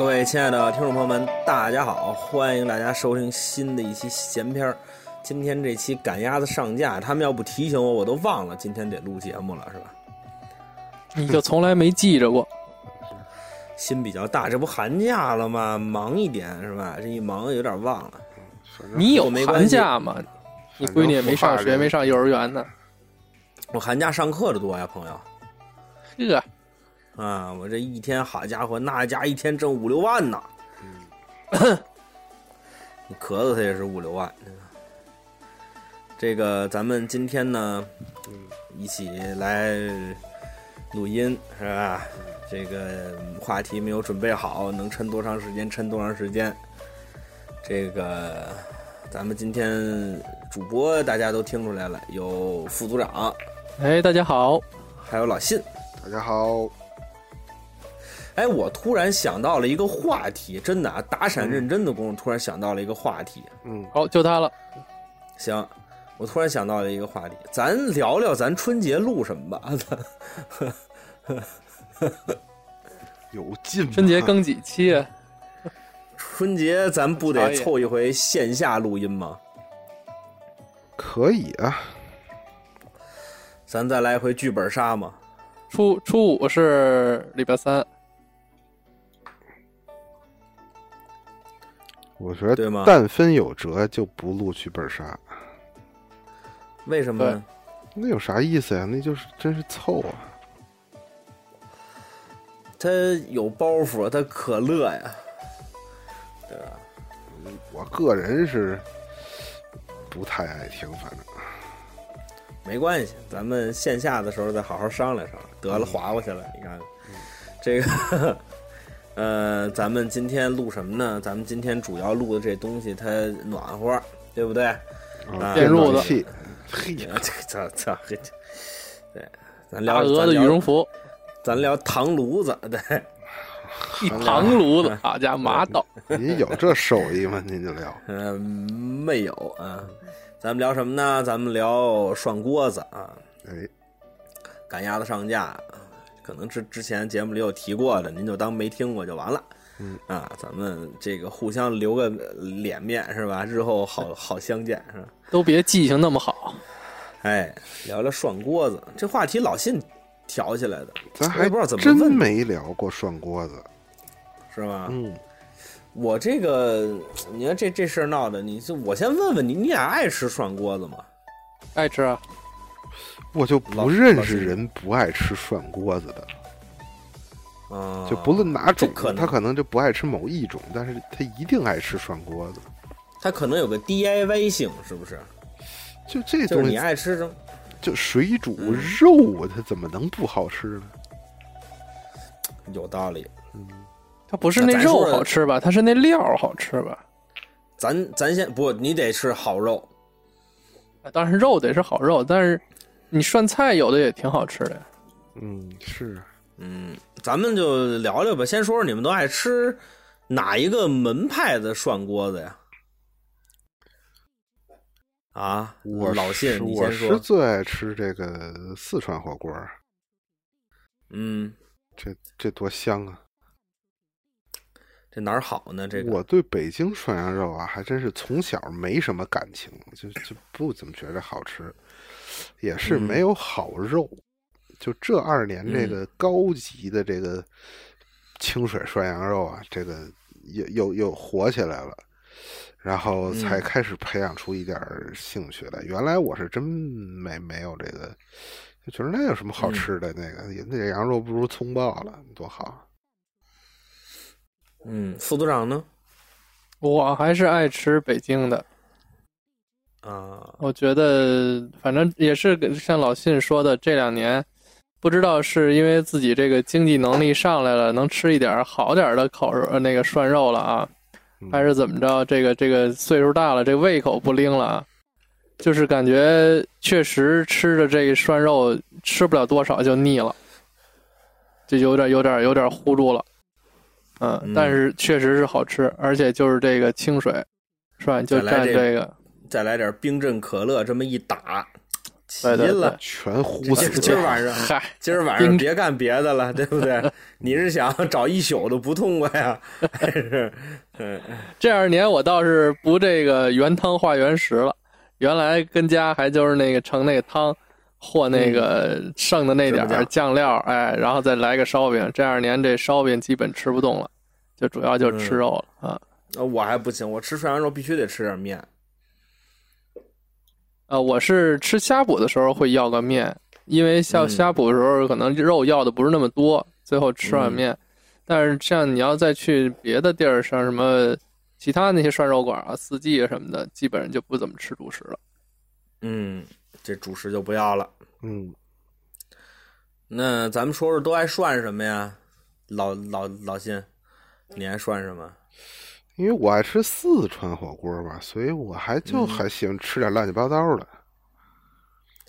各位亲爱的听众朋友们，大家好！欢迎大家收听新的一期闲篇儿。今天这期赶鸭子上架，他们要不提醒我，我都忘了今天得录节目了，是吧？你就从来没记着过。心比较大，这不寒假了吗？忙一点是吧？这一忙有点忘了。你有寒没关系假吗？你闺女也没上学，没上幼儿园呢。我寒假上课的多呀，朋友呵，啊！我这一天，好家伙，那家一天挣五六万呢。你咳嗽他也是五六万。这个咱们今天呢，一起来录音是吧？这个话题没有准备好，能撑多长时间撑多长时间。这个咱们今天主播大家都听出来了，有副组长，哎，大家好，还有老信。大家好，哎，我突然想到了一个话题，真的啊，打闪认真的功夫，突然想到了一个话题。嗯，好，就他了。行，我突然想到了一个话题，咱聊聊咱春节录什么吧。有劲吗。春节更几期啊？春节咱不得凑一回线下录音吗？可以啊，咱再来一回剧本杀嘛？初初五是礼拜三，我觉得但分有辙就不录剧本杀，为什么呢？那有啥意思呀？那就是真是凑啊。他有包袱，他可乐呀，对吧？我个人是不太爱听，反正没关系，咱们线下的时候再好好商量商量。得了，划过去了，你看，这个，呃，咱们今天录什么呢？咱们今天主要录的这东西，它暖和，对不对？啊啊，电褥子气，嘿，这个操操，嘿对，咱大聊鹅的羽绒，服，咱聊咱聊糖炉子，对，一糖炉子，好家伙，麻豆，您有这手艺吗？您就聊，嗯、没有啊。咱们聊什么呢？咱们聊涮锅子啊，哎，赶鸭子上架，可能之之前节目里有提过的，您就当没听过就完了。嗯啊，咱们这个互相留个脸面是吧？日后好 好相见是吧？都别记性那么好。哎，聊聊涮锅子这话题，老信挑起来的，咱还我也不知道怎么真问没聊过涮锅子。是吧？嗯，我这个，你看这这事儿闹的，你就我先问问你，你俩爱吃涮锅子吗？爱吃啊？我就不认识人不爱吃涮锅子的，嗯，就不论哪种可，能他可能就不爱吃某一种，但是他一定爱吃涮锅子。他可能有个 DIY 性，是不是？就这就是你，爱吃什么？就水煮嗯肉，它怎么能不好吃呢？有道理。嗯它不是那肉好吃吧？它是那料好吃吧？咱咱先不，你得吃好肉。啊当然肉得是好肉，但是你涮菜有的也挺好吃的呀。嗯，是嗯，咱们就聊聊吧。先说说你们都爱吃哪一个门派的涮锅子呀？啊，我老信，我是你先说。最爱吃这个四川火锅，嗯，这这多香啊！这哪儿好呢？这个我对北京涮羊肉啊，还真是从小没什么感情，就就不怎么觉得好吃，也是嗯没有好肉。就这二年这嗯个高级的这个清水涮羊肉啊，这个又又又火起来了，然后才嗯开始培养出一点兴趣来。原来我是真没没有这个，就觉得那有什么好嗯吃的？那个那个羊肉不如葱爆了，多好。嗯，副组长呢？我还是爱吃北京的。啊，我觉得反正也是像老信说的，这两年不知道是因为自己这个经济能力上来了，能吃一点好点的烤肉呃那个涮肉了啊，嗯还是怎么着？这个这个岁数大了，这胃口不灵了啊，就是感觉确实吃着这个涮肉吃不了多少就腻了，就有点有点有点糊住了。嗯嗯，但是确实是好吃，而且就是这个清水涮就再来这蘸这个。再来点冰镇可乐，这么一打，齐对对对了。全呼今死了。今儿晚上，嗨，今儿晚上别干别的了，对不对？你是想找一宿都不痛快呀，还是嗯这二年我倒是不这个原汤化原食了，原来跟家还就是那个盛那个汤，和那个剩的那点儿酱酱料，哎，然后再来个烧饼。这二年这烧饼基本吃不动了，就主要就是吃肉了啊。呃我还不行，我吃涮羊肉必须得吃点面。呃，我是吃呷哺的时候会要个面，因为像嗯呷哺的时候可能肉要的不是那么多，最后吃碗面。但是像你要再去别的地儿，像什么其他那些涮肉馆啊、四季啊什么的，基本上就不怎么吃主食了。嗯，这主食就不要了。嗯，那咱们说说都爱涮什么呀？老老老辛，你爱涮什么？因为我爱吃四川火锅吧，所以我还就嗯还喜欢吃点乱七八糟的。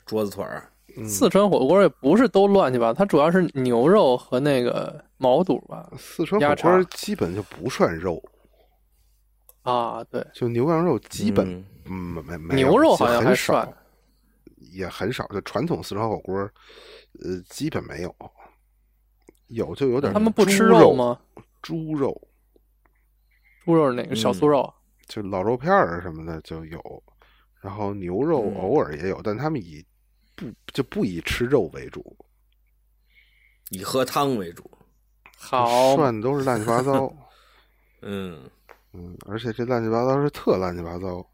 桌子腿儿。嗯四川火锅也不是都乱七八糟，它主要是牛肉和那个毛肚吧。四川火锅肠基本就不算肉，啊，对，就牛羊肉基本嗯嗯没没没牛肉好像还很涮少，也很少。就传统四川火锅，呃，基本没有，有就有点他们不吃肉？吗？猪肉猪肉是哪个小酥肉？就老肉片儿什么的就有，然后牛肉嗯偶尔也有，但他们以不就不以吃肉为主，以喝汤为主。好，涮的都是乱七八糟。嗯，嗯，而且这乱七八糟是特乱七八糟。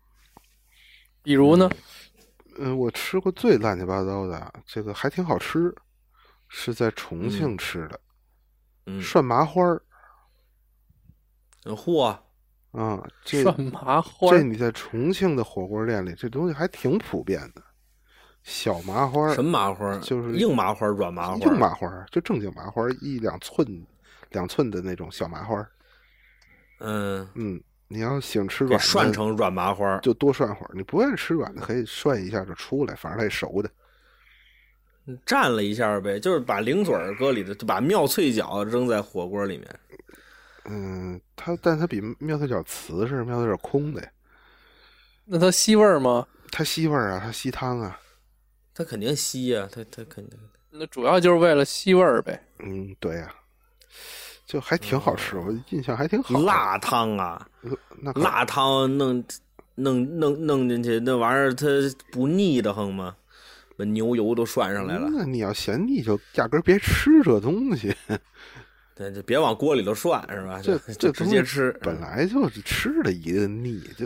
比如呢？嗯，我吃过最乱七八糟的，这个还挺好吃，是在重庆吃的，嗯，涮麻花儿。嚯，啊，这涮麻花这你在重庆的火锅店里，这东西还挺普遍的。小麻花儿什么麻花？就是硬麻花、软麻花。硬麻花儿，就正经麻花儿，一两寸、两寸的那种小麻花儿。嗯，嗯，你要喜欢吃软的，涮成软麻花。就多涮会儿。你不愿意吃软的，可以涮一下就出来，反正它也熟的。蘸了一下呗，就是把零嘴儿搁里头，就把妙脆角扔在火锅里面。嗯，它但它比妙脆角瓷实，妙脆角空的呀，那它吸味儿吗？它吸味儿啊，它吸汤啊。它肯定吸呀、它它肯定。那主要就是为了吸味儿呗。嗯，对呀、就还挺好吃，我印象还挺好。辣汤啊，那辣汤弄弄弄弄进去，那玩意儿它不腻得慌吗？把牛油都涮上来了，那你要嫌腻，就压根儿别吃这东西。对，就别往锅里头涮，是吧？这就就直接吃。本来就是吃的一个腻，就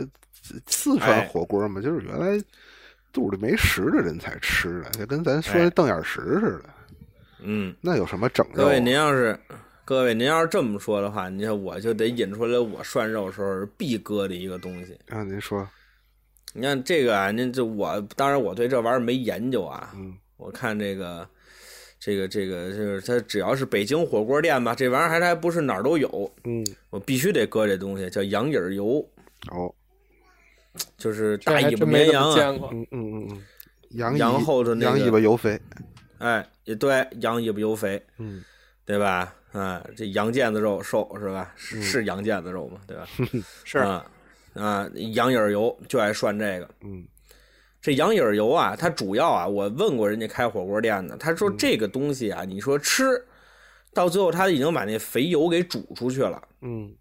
四川哎火锅嘛，就是原来肚里没食的人才吃的，就跟咱说哎的瞪眼石似的。嗯，那有什么整肉各？位您要是各位您要是这么说的话，你看我就得引出来我涮肉时候必搁的一个东西。啊您说，你看这个啊，您这我当然我对这玩意儿没研究啊，嗯我看这个，这个这个就是它只要是北京火锅店吧，这玩意儿还还不是哪儿都有，嗯，我必须得搁这东西，叫羊引儿油，哦，就是大尾巴绵羊啊。嗯嗯嗯嗯，羊羊后头那个羊尾巴油肥，哎，也对，羊尾巴油肥，嗯对吧？啊，这羊腱子肉瘦是吧？是嗯是羊腱子肉嘛，对吧？是啊啊，羊眼儿油就爱涮这个。嗯这羊眼油啊，它主要啊，我问过人家开火锅店的，他说这个东西啊，你说吃到最后，他已经把那肥油给煮出去了。嗯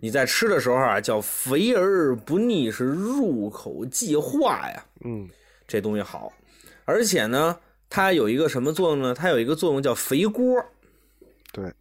你在吃的时候啊，叫肥而不腻，是入口即化呀。嗯这东西好，而且呢，它有一个什么作用呢？它有一个作用叫肥锅。对，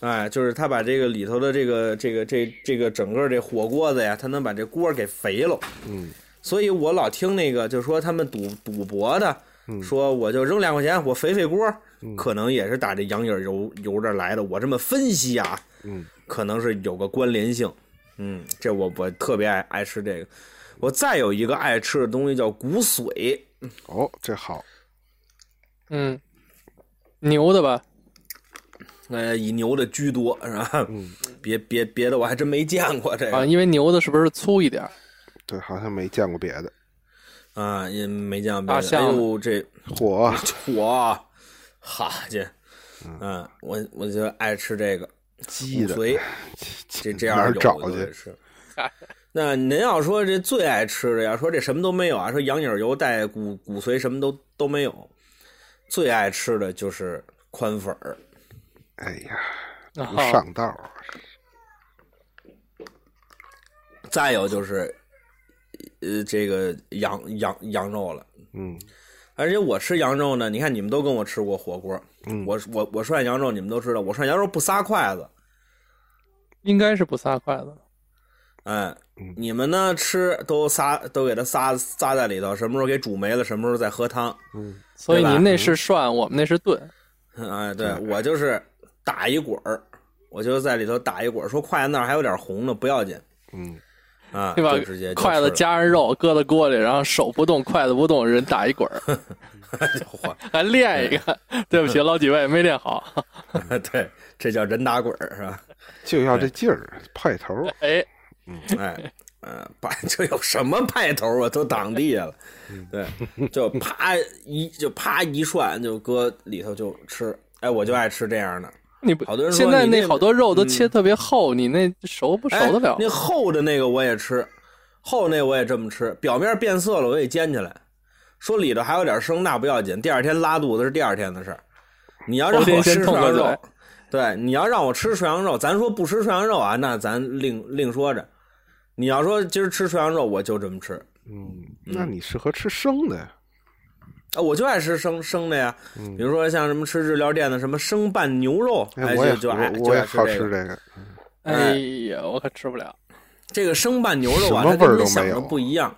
哎，就是它把这个里头的这个这个这这个整个这火锅子呀，它能把这锅给肥了。嗯所以我老听那个，就说他们赌赌博的，嗯说我就扔两块钱，我肥肥锅，嗯可能也是打这羊引儿油油这来的。我这么分析啊，嗯可能是有个关联性。嗯，这我我特别爱爱吃这个。我再有一个爱吃的东西叫骨髓，哦，这好，嗯，牛的吧？呃，以牛的居多是吧？嗯，别别别的我还真没见过这啊，个因为牛的是不是粗一点儿？对，好像没见过别的。啊，也没见过别的。大象哎呦，这火 火，好家伙，嗯，我我就爱吃这个鸡的骨髓，这这样找去？吃。那您要说这最爱吃的，要说这什么都没有啊，说羊影油带骨骨髓什么都都没有，最爱吃的就是宽粉儿。哎呀，上道啊！再有就是，呃，这个羊羊羊肉了。嗯而且我吃羊肉呢，你看你们都跟我吃过火锅，嗯，我我我涮羊肉，你们都知道，我涮羊肉不撒筷子，应该是不撒筷子。哎嗯，你们呢吃都撒都给它撒撒在里头，什么时候给煮没了，什么时候再喝汤。嗯所以您那是涮，我们那是炖。哎，对对我就是打一滚儿，我就在里头打一滚儿，说筷子那儿还有点红呢，不要紧嗯，啊，对吧直接筷子夹上肉，搁到锅里，然后手不动，筷子不动，人打一滚儿，还练一个。对不起，老几位没练好。对，这叫人打滚儿是吧？就要这劲儿，派头儿。哎，哎，嗯，把这有什么派头啊？都挡地下了，对，就啪一就啪一涮就搁里头就吃。哎，我就爱吃这样的。你不好多人现在那那好多肉都嗯切特别厚，你那熟不熟哎得了？那厚的那个我也吃，厚那我也这么吃，表面变色了我也煎起来。说里头还有点生，那不要紧，第二天拉肚子是第二天的事儿。你要让我吃涮羊肉，对，你要让我吃涮羊肉，咱说不吃涮羊肉啊，那咱另另说着。你要说今儿吃涮羊肉，我就这么吃，嗯，那你适合吃生的呀。啊，我就爱吃生生的呀。嗯比如说像什么吃日料店的什么生拌牛肉，哎，我也就就爱我我也就爱吃这个。好吃这个。哎呀，我可吃不了。这个生拌牛肉啊，它跟您想的不一样。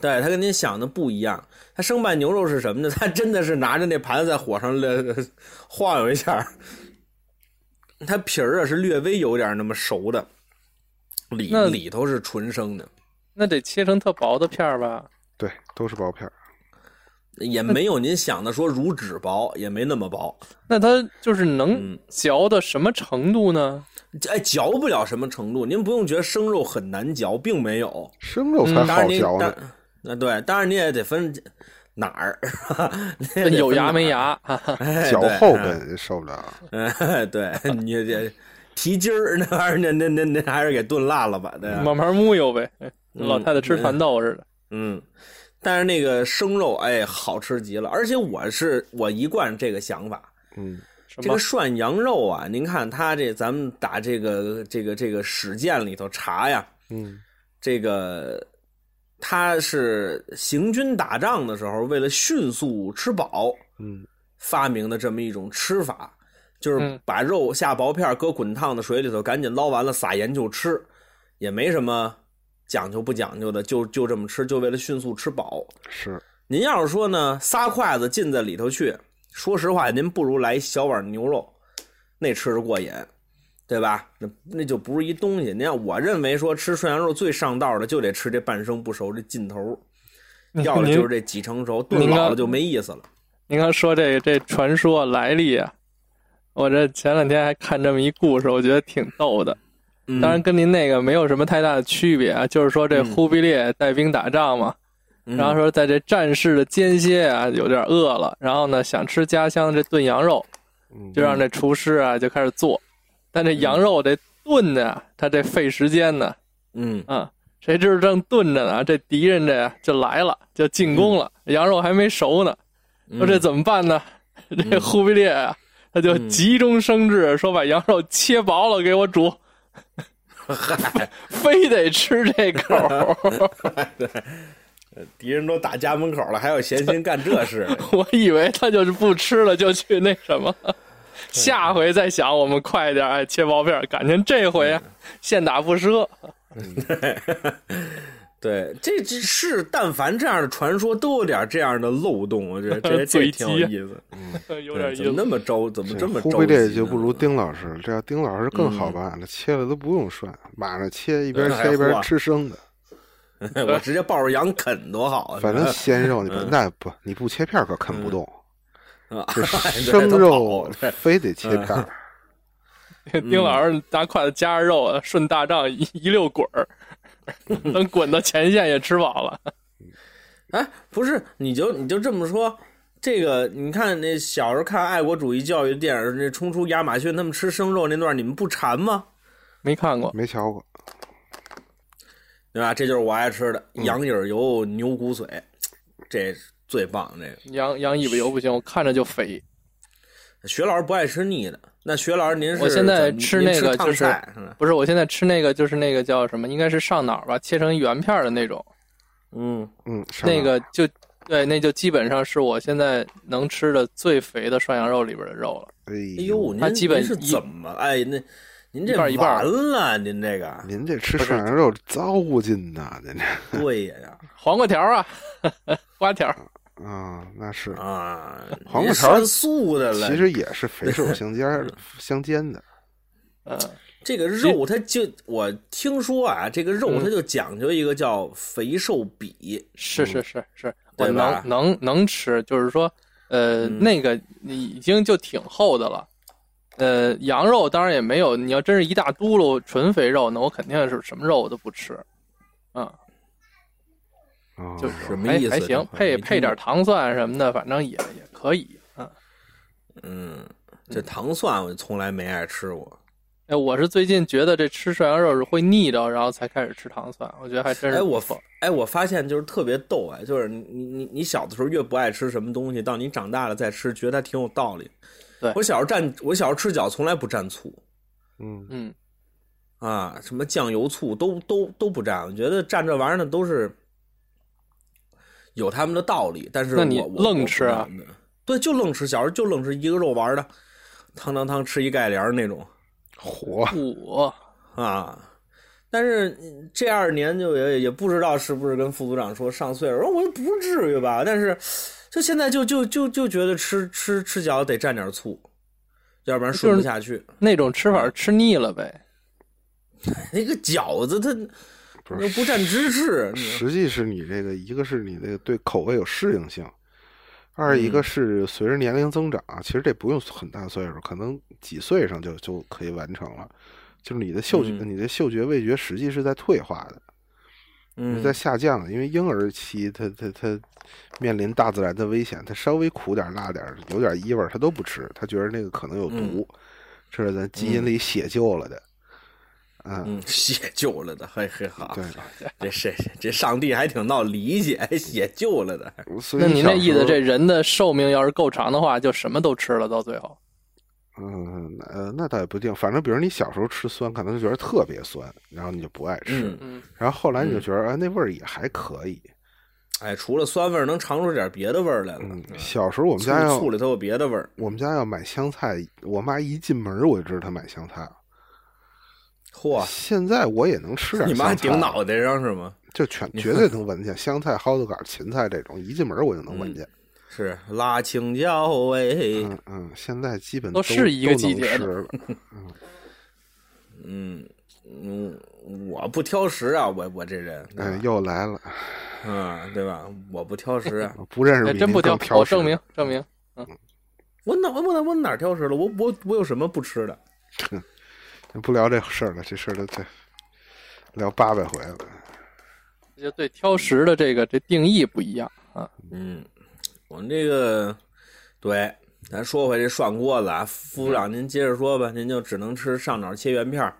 对，它跟您想的不一样。它生拌牛肉是什么呢？它真的是拿着那盘子在火上了晃悠一下，它皮儿啊是略微有点那么熟的，里那里头是纯生的，那得切成特薄的片儿吧？对，都是薄片儿。也没有您想的说如纸薄，也没那么薄。那它就是能嗯嚼到什么程度呢？哎，嚼不了什么程度，您不用觉得生肉很难嚼，并没有。生肉才好嚼呢当。那对，当然你也得分哪儿，有牙？没牙？哎嚼后根受不了。哎，对你这蹄筋儿那玩意儿，那那那那还是给炖烂了吧？对吧？慢慢木悠呗，嗯老太太吃蚕豆似的。嗯，但是那个生肉，哎，好吃极了。而且我是我一贯这个想法，嗯。这个？涮羊肉啊，您看它这咱们打这个这个这个史鉴里头查呀，嗯。这个他是行军打仗的时候，为了迅速吃饱，嗯。发明的这么一种吃法，就是嗯。把肉下薄片，搁滚烫的水里头，赶紧捞完了撒盐就吃，也没什么讲究不讲究的，就就这么吃，就为了迅速吃饱。是。您要是说呢，仨筷子进在里头去，说实话，您不如来一小碗牛肉，那吃着过瘾，对吧？那那就不是一东西。您看，我认为说吃涮羊肉最上道的就得吃这半生不熟这劲头，要的就是这几成熟，炖老了就没意思了。您刚说这这传说来历啊，我这前两天还看这么一故事，我觉得挺逗的。嗯。当然跟您那个没有什么太大的区别啊，就是说这嗯。忽必烈带兵打仗嘛，嗯。然后说在这战事的间歇啊，有点饿了，然后呢想吃家乡的这炖羊肉，嗯。就让这厨师啊就开始做，但这羊肉得炖的呀，他这费时间呢，嗯。啊，谁知道正炖着呢，这敌人这就来了，就进攻了，羊肉还没熟呢，嗯。说这怎么办呢？这忽必烈啊，他就嗯。急中生智，说把羊肉切薄了给我煮，嗨，非得吃这口对。敌人都打家门口了，还有闲心干这事？我以为他就是不吃了，就去那什么。下回再想，我们快点，哎，切薄片。感情这回啊，现打不赊。对，这这是但凡这样的传说都有点这样的漏洞，我觉得这这嘴挺有急意思。嗯有点意思。怎么那么着？怎么这么着忽必烈就不如丁老师，这要丁老师更好办了，切了都不用涮，马上切，一边哎切一边吃生的。我直接抱着羊啃多好啊！反正鲜肉你不嗯那不你不切片儿可啃不动，啊这 生肉非得切片儿。丁老师拿筷子夹着肉啊，顺大帐一一溜滚儿，等滚到前线也吃饱了。哎，不是，你就你就这么说，这个你看那小时候看爱国主义教育的电影，那冲出亚马逊他们吃生肉那段，你们不馋吗？没看过，没瞧过，对吧？这就是我爱吃的嗯羊底儿油牛骨髓，这最棒。这个羊羊尾巴油不行，我看着就肥。薛老师不爱吃腻的，那薛老师您是我现在吃那个就是是？不是，我现在吃那个就是那个叫什么，应该是上脑吧，切成圆片的那种，嗯，嗯，那个就对，那就基本上是我现在能吃的最肥的涮羊肉里边的肉了。哎哎呦，您它基本是怎么哎那您这完了，您这个。您这吃涮羊肉糟践呐，您这。对呀黄瓜条啊，瓜条，啊，那是，啊，黄瓜条素的了，其实也是肥瘦相间儿的 相间的。呃，这个肉它就我听说啊，这个肉嗯。它就讲究一个叫肥瘦比，是是是是，我对吧？能能能吃，就是说，呃，嗯。那个已经就挺厚的了。呃，羊肉当然也没有，你要真是一大嘟噜纯肥肉，那我肯定是什么肉我都不吃。嗯，啊，就是什么意思还还行，配配点糖蒜什么的，反正也也可以。嗯，嗯，这糖蒜我从来没爱吃过。哎，我是最近觉得这吃涮羊肉是会腻着，然后才开始吃糖蒜，我觉得还真是哎，我发哎，我发现就是特别逗哎，就是你你你你小的时候越不爱吃什么东西，到你长大了再吃，觉得它挺有道理。对我小时候蘸我小时候吃饺从来不蘸醋嗯，嗯，啊，什么酱油醋都都都不蘸，我觉得蘸这玩意儿呢都是有他们的道理，但是那你我我愣吃啊？对，就愣吃，小时候就愣吃一个肉丸的，汤汤汤吃一盖帘那种。火火啊。但是嗯这二年就也也不知道是不是跟副组长说上岁数，我说我不至于吧，但是就现在就就就就觉得吃吃吃饺子得蘸点醋，要不然顺不下去。那种吃法吃腻了呗。那个饺子它不是又不蘸芝士，实际是你这个，一个是你这个对口味有适应性，二一个嗯是随着年龄增长，其实这不用很大岁数，可能几岁上就就可以完成了。就是你的嗅觉，嗯你的嗅觉味觉实际是在退化的，嗯在下降的。因为婴儿期他他他面临大自然的危险，他稍微苦点儿辣点儿有点异味儿他都不吃，他觉得那个可能有毒，这是咱基因里写就了的。嗯，嗯写就了的，嘿嘿好，对，这这这上帝还挺闹理解，还写就了的，那您小时候这意思，这人的寿命要是够长的话，就什么都吃了，到最后。嗯，呃，那倒也不一定。反正比如你小时候吃酸，可能就觉得特别酸，然后你就不爱吃。嗯嗯，然后后来你就嗯觉得，哎，那味儿也还可以。哎，除了酸味儿，能尝出点别的味儿来了。小时候我们家要醋里头有别的味儿，我们家要买香菜，我妈一进门我就知道她买香菜了。嚯，现在我也能吃点你妈顶脑袋上是吗？就全绝对能闻见香菜、蒿子杆、芹菜这种，一进门我就能闻见。是辣青椒味，嗯嗯，现在基本都是一个季节了。嗯嗯，我不挑食啊，我我这人，对哎，又来了，嗯，对吧？我不挑食 不认识比真不挑，挑食我证明证明。嗯我哪我哪我哪儿挑食了？我我我有什么不吃的？不聊这事儿了，这事儿都这聊八百回了。就对挑食的这个这定义不一样啊。嗯，我们这个对，咱说回这涮锅子啊，副组长您接着说吧，您就只能吃上脑切圆片儿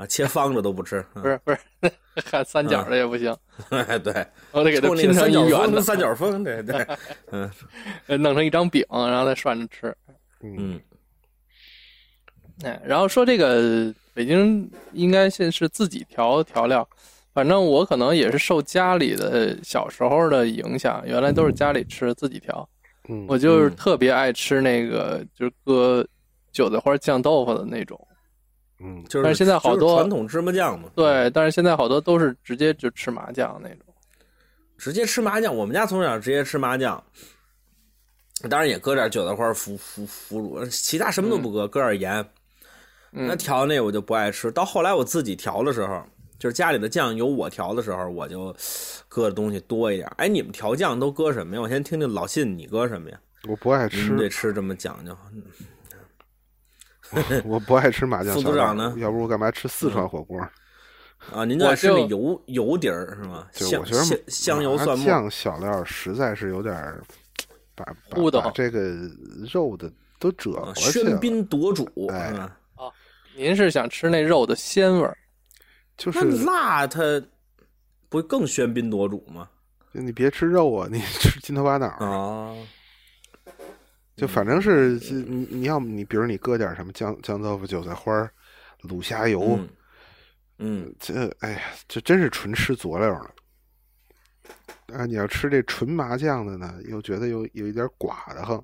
啊，切方的都不吃，不是不是，看三角的也不行，哎，对，我得给它拼成一圆的，，三角风，对对，嗯呃弄成一张饼，然后再涮着吃。嗯，嗯哎，然后说这个北京应该现是自己调调料，反正我可能也是受家里的小时候的影响，原来都是家里吃自己调，嗯我就是嗯特别爱吃那个就是搁韭菜花酱豆腐的那种。嗯就是但是现在好多传统芝麻酱嘛，对，但是现在好多都是直接就吃麻酱那种。直接吃麻酱，我们家从小直接吃麻酱，当然也搁点韭菜花、腐腐腐乳，其他什么都不搁，搁点盐。那嗯，调那我就不爱吃。到后来我自己调的时候，就是家里的酱由我调的时候，我就搁的东西多一点。哎，你们调酱都搁什么呀？我先听听老信你搁什么呀？我不爱吃你得，吃这么讲究，我不爱吃麻酱副小料组长呢要不我干嘛吃四川火锅？啊？您就爱吃那油油底儿是吗？香就我觉得香香油蒜末。酱小料实在是有点儿把把这个肉的都遮啊过去了喧。宾夺主，哎是吧？您是想吃那肉的鲜味儿？就是那辣它不更喧宾夺主吗？你别吃肉啊，你吃筋头巴脑儿。啊，就反正是这你你要么你比如你搁点什么姜姜豆腐、韭菜花儿、卤虾油，嗯嗯这哎呀，这真是纯吃佐料了。啊，你要吃这纯麻酱的呢，又觉得有有一点寡的很，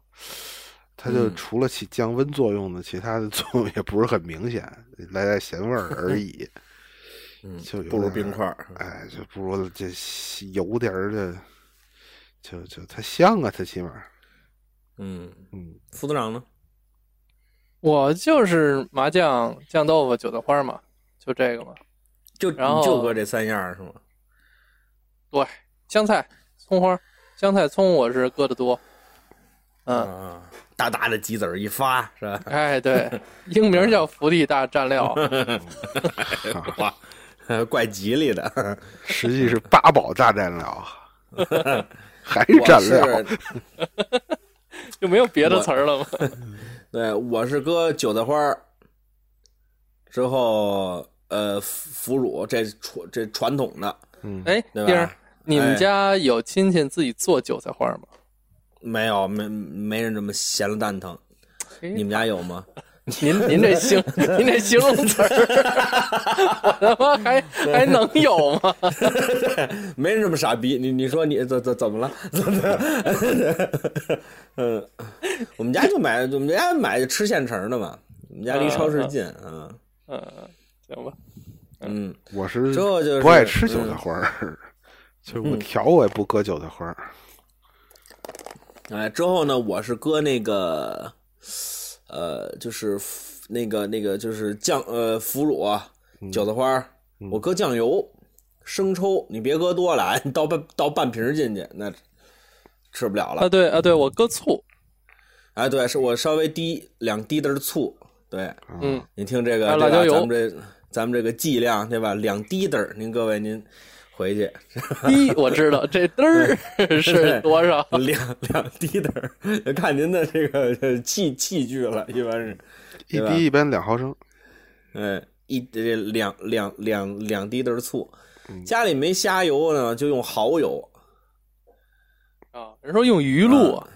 它就嗯除了起降温作用呢，其他的 作用也不是很明显，来点咸味儿而已。嗯就不如冰块儿。哎，就不如这油点儿的，就就它香啊，它起码，嗯，嗯，副组长呢？我就是麻酱、酱豆腐、韭菜花嘛，就这个嘛。就然后就搁这三样是吗？对，香菜、葱花、香菜、葱我是搁的多。嗯，啊，大大的鸡子儿一发是吧？哎，对，英名叫福地大蘸料。哇，怪吉利的。实际是八宝大蘸料，还是蘸料 就没有别的词儿了吗？对，我是搁韭菜花儿，之后呃腐乳这传这传统的嗯，哎，丁儿，你们哎家有亲戚自己做韭菜花吗？没有没没人这么闲了蛋疼。你们家有吗？您您这形 您这形容词儿，我他妈还 还能有吗？没人这么傻逼。你你说你怎怎怎么了？嗯，我们家就买，我们家买就吃现成的嘛。我们家离超市近啊。嗯，行吧。嗯，我是之后就是不爱吃韭菜嗯花儿，就是我调我也不搁韭菜花儿。哎，之后呢，我是搁那个，呃，就是那个那个就是酱呃腐乳啊，韭菜花儿，我搁酱油、生抽，你别搁多了啊，你倒半倒半瓶进去，那吃不了了啊，。对啊，对，我搁醋。哎，对，是我稍微滴两滴的醋，对，嗯，你听这个对吧还有辣椒油咱们这咱们这个剂量对吧？两滴的儿，您各位您回去一我知道这嘚儿是多少？两两滴的儿，看您的这个呃器器具了，一般是。一滴一般两毫升，嗯，一这两两两两滴的醋，嗯家里没虾油呢，就用蚝油。啊，人说用鱼露啊，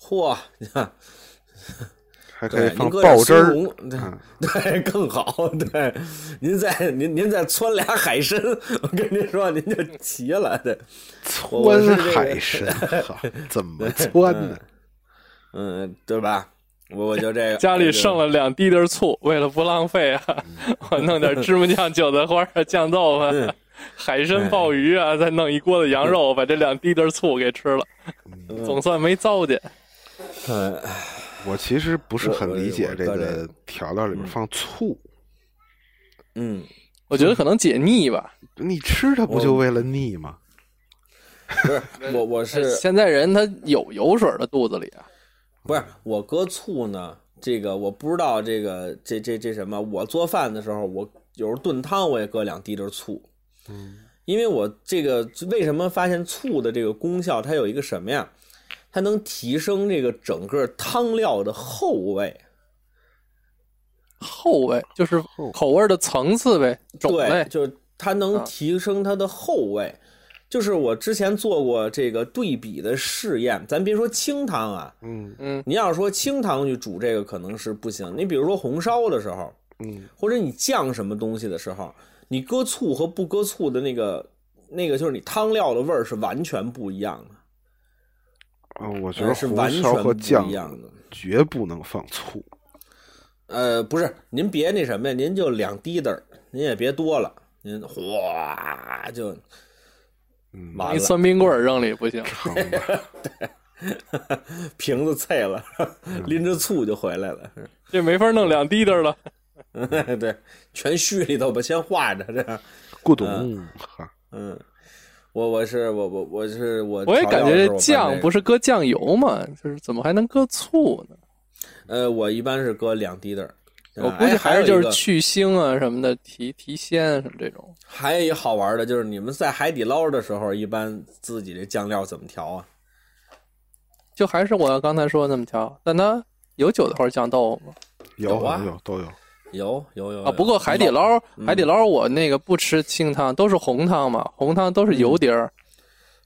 嚯，你看，还可以对，放爆汁儿。对嗯 对，更好。对，您再您您再汆俩海参，我跟您说，您就齐了。对，汆海参，怎么汆呢？嗯，对吧？我我就这 个家里剩了，两滴的醋，为了不浪费啊，我弄点芝麻酱、韭菜花、酱豆腐、海参、鲍鱼啊，再弄一锅子羊肉，把这两滴的醋给吃了，总算没糟践。嗯，我其实不是很理解这个调料里面放醋，嗯，我觉得可能解腻吧。你吃它不就为了腻吗？不是，我我是 现在人他有油水的肚子里啊，不是我搁醋呢？这个我不知道，这个这这这什么？我做饭的时候，我有时候炖汤我也搁两滴的醋。嗯，因为我这个为什么发现醋的这个功效，它有一个什么呀？它能提升这个整个汤料的厚味。后味就是口味的层次呗，种对，类。就是它能啊提升它的后味。就是我之前做过这个对比的试验，咱别说清汤啊，嗯嗯，你要是说清汤去煮这个可能是不行。你比如说红烧的时候，嗯，或者你酱什么东西的时候，你搁醋和不搁醋的那个那个就是你汤料的味儿是完全不一样的，啊，我觉得是红烧完全和酱一样的。绝不能放醋。呃，不是，您别那什么呀，您就两滴的儿，您也别多了，您哗就嗯，完了，一酸冰棍扔里不行。成吧。瓶子碎了，嗯拎着醋就回来了。这没法弄两滴的了。对，全续里头吧，先化着这样。咕咚，嗯，我我是我我我是我，我也感觉这酱不是，搁酱油吗，就是怎么还能搁醋呢？呃，我一般是搁两滴的儿。我估计哎还是就是去腥啊什么的，提提鲜啊什么这种。还有一个好玩的，就是你们在海底捞的时候，一般自己这酱料怎么调啊？就还是我刚才说的那么调，但它有韭菜花酱豆腐吗？有有啊有都有。有有有啊。不过海底捞，嗯。海底捞我那个不吃清汤，都是红汤嘛，红汤都是油碟儿，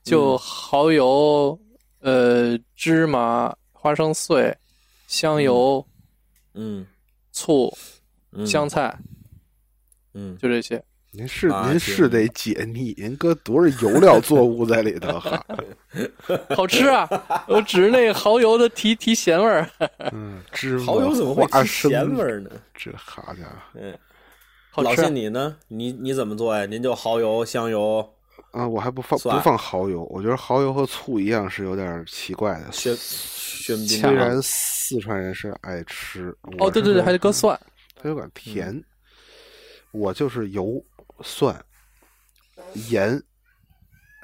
就蚝油、呃芝麻、花生碎、香油、嗯。醋、嗯。香菜，嗯。就这些。您是啊您是得解腻，您搁多少油料作物在里头哈？好吃啊！我只是那个蚝油的提提咸味儿。嗯，芝麻、蚝油怎么会提咸味儿呢？这好家伙嗯，老好吃你呢？你你怎么做呀？您就蚝油、香油、啊！我还不放不放蚝油，我觉得蚝油和醋一样是有点奇怪的。喧喧宾虽然四川人是爱吃，哦，对对对，还得搁蒜。它有点甜。我就是油、蒜、盐，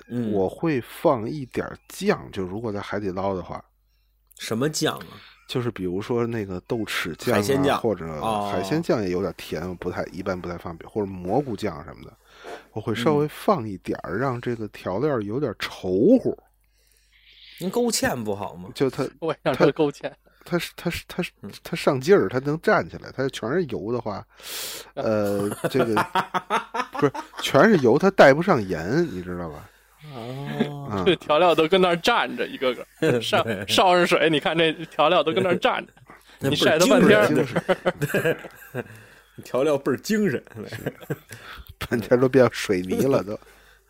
嗯，我会放一点酱。就如果在海底捞的话，什么酱啊？就是比如说那个豆豉酱、啊、海鲜酱或者哦海鲜酱也有点甜，我不太一般不太放，或者蘑菇酱什么的，我会稍微放一点儿，让这个调料有点稠乎。您勾芡不好吗？就它我也想说勾芡。它是它是它是嗯它上劲儿，它能站起来。它全是油的话，呃，这个 不是全是油，它带不上盐，你知道吧？哦，啊、这调料都跟那儿站着，一个个 上烧上水，你看这调料都跟那儿站着，你晒它半天儿精神，调料倍儿精神。半天都变水泥了都。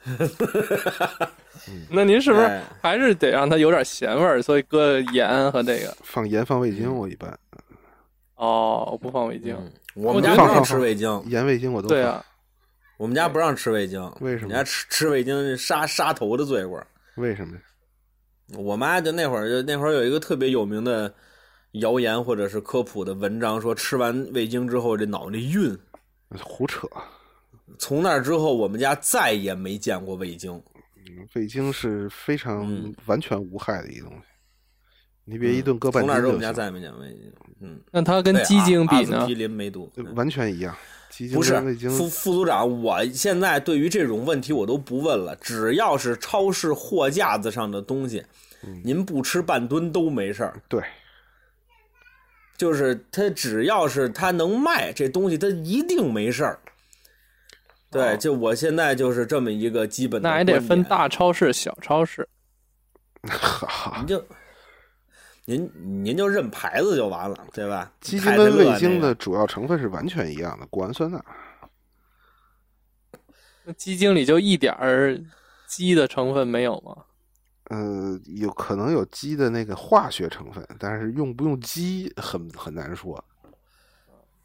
那您是不是哎还是得让它有点咸味儿？所以搁盐和这个。放盐放味精，我一般哦，我不放味精。嗯我们家不让吃味精，盐味精我都放。对啊，我们家不让吃味精。为什么人家吃吃味精是杀杀头的罪过。为什么？我妈就那会儿就那会儿有一个特别有名的谣言或者是科普的文章，说吃完味精之后这脑袋晕。胡扯。从那之后，我们家再也没见过味精。嗯味精是非常嗯完全无害的一东西，你别一顿搁半从那之后，我们家再也没见过味精。嗯，那它跟鸡精比呢阿阿司匹？林梅毒。嗯完全一样。鸡精不是味精副副组长，我现在对于这种问题我都不问了，只要是超市货架子上的东西，嗯您不吃半吨都没事儿。对，就是它只要是它能卖这东西，它一定没事儿。对，哦就我现在就是这么一个基本的那还得分，大超市、小超市。哈，您就您您就认牌子就完了，对吧？鸡精跟味精的主要成分是完全一样的，谷氨酸钠。那鸡精里就一点儿鸡的成分没有吗？呃，有可能有鸡的那个化学成分，但是用不用鸡很很难说。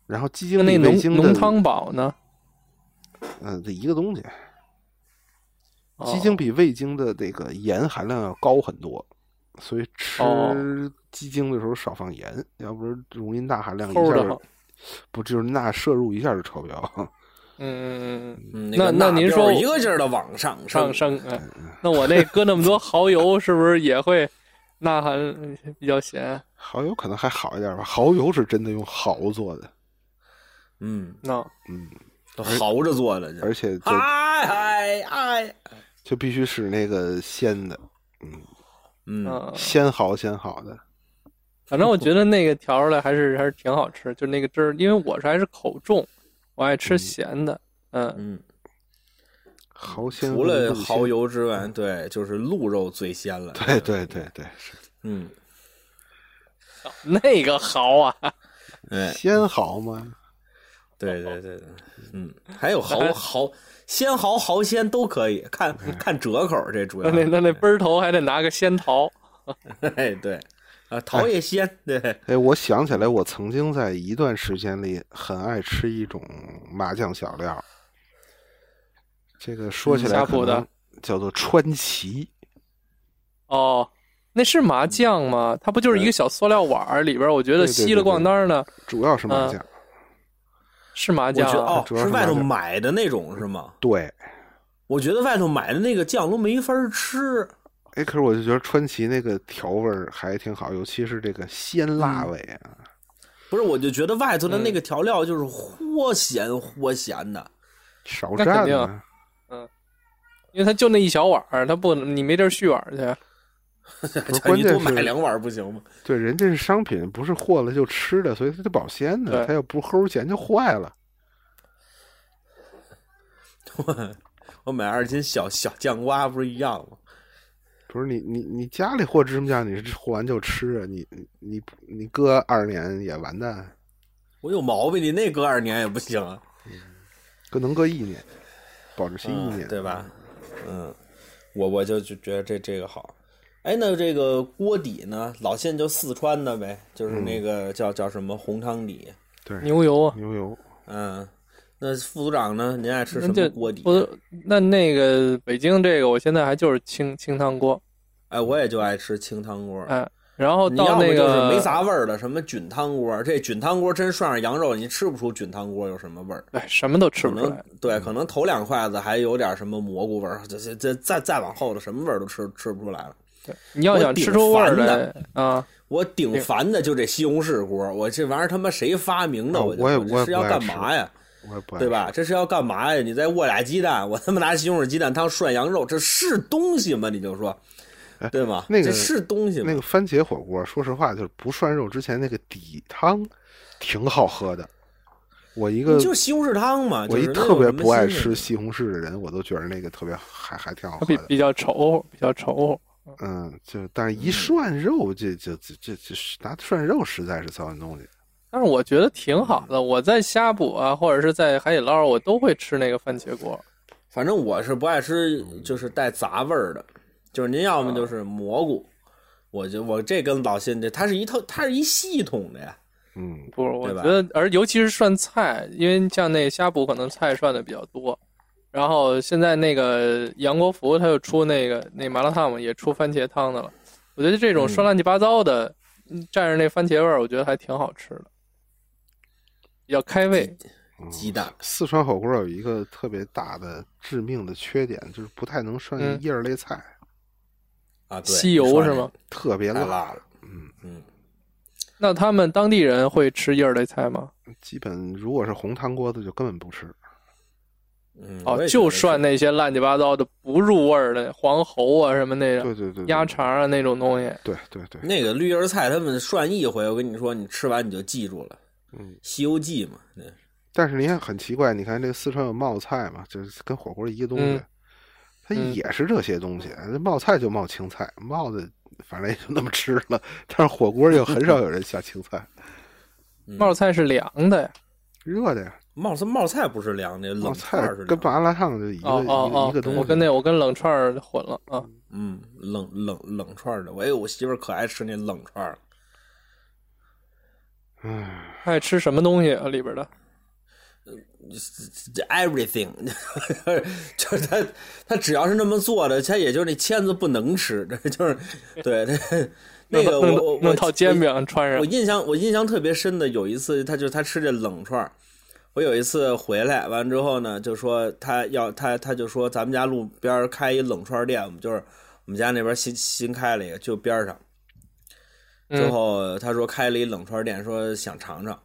然后鸡精那那浓比味精的浓汤宝呢？嗯，这一个东西，哦。鸡精比味精的这个盐含量要高很多，所以吃哦。鸡精的时候少放盐，要不然容易钠含量一下就不就是钠摄入一下就超标。嗯嗯嗯嗯，嗯，那那您说一个劲儿的往上上升。哎。那我那搁那么多蚝油，是不是也会钠含比较咸？蚝油可能还好一点吧，蚝油是真的用蚝做的，嗯，那嗯，都豪着做的，而且就哎哎哎，就必须是那个鲜的，嗯，嗯，嗯，鲜蚝鲜好的，反正我觉得那个调出来还是还是挺好吃，就那个汁儿，因为我是还是口重，我爱吃咸的。嗯，嗯，蚝鲜除了蚝，油之外，对，就是鹿肉最鲜了。对对对对，是嗯，那个蚝啊，哎，鲜蚝吗？对对对对，嗯，还有 蚝蚝鲜蚝蚝鲜都可以，看看折口，这主要那那那奔儿头还得拿个仙桃。哎对，啊桃也鲜，对，哎，我想起来，我曾经在一段时间里很爱吃一种麻酱小料，这个说起嗯来叫做川崎，哦，那是麻酱吗？它不就是一个小塑料碗儿里边？我觉得稀了咣当的，主要是麻嗯酱。是麻我觉酱哦是是外头买的那种是吗？对，我觉得外头买的那个酱都没法吃。哎，可是我就觉得川崎那个调味儿还挺好，尤其是这个鲜辣嗯味啊。不是，我就觉得外头的那嗯个调料就是齁咸齁咸的。少蘸啊。嗯，因为它就那一小碗儿，它不能你没地儿续碗儿去。叫关键你多买两碗不行吗？对，人家是商品，不是和了就吃的，所以它得保鲜的，对它要不齁咸就坏了。我我买二斤小小酱瓜不是一样吗？不是你你你家里和芝麻酱，你是和完就吃啊？你你你你搁二年也完蛋，我有毛病，你那搁二年也不行啊，搁能搁一年，保质期一年，嗯对吧？嗯，我我就就觉得这这个好。哎，那这个锅底呢？老谢就四川的呗，就是那个叫叫什么红汤底。对，牛油啊，牛油。嗯，那副组长呢？您爱吃什么锅底？不那那个北京这个，我现在还就是清清汤锅，哎，我也就爱吃清汤锅。哎，然后你要到那么就是没个，啥味儿的，什么菌汤锅，这菌汤锅真涮上羊肉，你吃不出菌汤锅有什么味儿。哎，什么都吃不出来。对，可能头两筷子还有点什么蘑菇味儿，这这这再再往后的什么味儿都吃吃不出来了。你要想吃出味儿来啊，我顶烦的就这西红柿锅，我这玩意儿他妈谁发明的？啊我就我也说这是要我也不爱吃干嘛呀？我也不爱对吧？这是要干嘛呀？你再握俩鸡蛋，我他妈拿西红柿鸡蛋汤涮羊肉，这是东西吗？你就说，对吗？那个是东西吗？那个番茄火锅，说实话，就是不涮肉之前那个底汤挺好喝的。我一个就是西红柿汤嘛。我一特别不爱吃西红柿的人，我都觉得那个特别还还挺好喝的。比比较稠，比较稠乎。嗯，就但是一涮肉，这这这这这拿涮肉实在是糟践东西。但是我觉得挺好的。我在呷哺啊，或者是在海底捞，我都会吃那个番茄锅。反正我是不爱吃，就是带杂味儿的，就是您要么就是蘑菇，我就我这跟老辛这，它是一套，它是一系统的呀。嗯，不是，我对吧觉得，而尤其是涮菜，因为像那呷哺可能菜涮的比较多，然后现在那个杨国福他又出那个那麻辣烫嘛，也出番茄汤的了。我觉得这种嗯涮乱七八糟的，嗯蘸着那番茄味儿，我觉得还挺好吃的，比较开胃。鸡蛋，四川火锅有一个特别大的致命的缺点，就是不太能涮嗯叶儿类菜，啊，对，吸油是吗？特别辣。辣了。嗯嗯，那他们当地人会吃叶儿类菜吗？基本如果是红汤锅子，就根本不吃。嗯，哦，就涮那些乱七八糟的不入味儿的黄喉啊什么那种对对对，鸭肠啊那种东西。对对对，那个绿叶菜，他们涮一回，我跟你说，你吃完你就记住了，嗯，《西游记》嘛，那是但是你看很奇怪，你看这个四川有冒菜嘛，就是跟火锅一个东西，嗯它嗯也是这些东西。这冒菜就冒青菜，冒的反正也就那么吃了。但是火锅又很少有人下青菜，冒菜是凉的呀。热的呀。冒菜冒菜不是凉的，冷冒菜儿是凉的。跟麻辣烫就一个、哦哦哦一个一个东，西。我跟那我跟冷串儿混了啊。嗯，冷冷冷串儿的，我哎，我媳妇儿可爱吃那冷串儿了。唉，爱吃什么东西啊？里边的这 everything，就是他他只要是那么做的，他也就是那签子不能吃，这 就是对他 那个弄我我套煎饼穿上我，印象我印象特别深的有一次，他就是他吃这冷串儿我有一次回来完之后呢，就说他要他他就说咱们家路边开一冷串店，我们，就是我们家那边新新开了一个，就边上。之嗯后他说开了一冷串店，说想尝尝。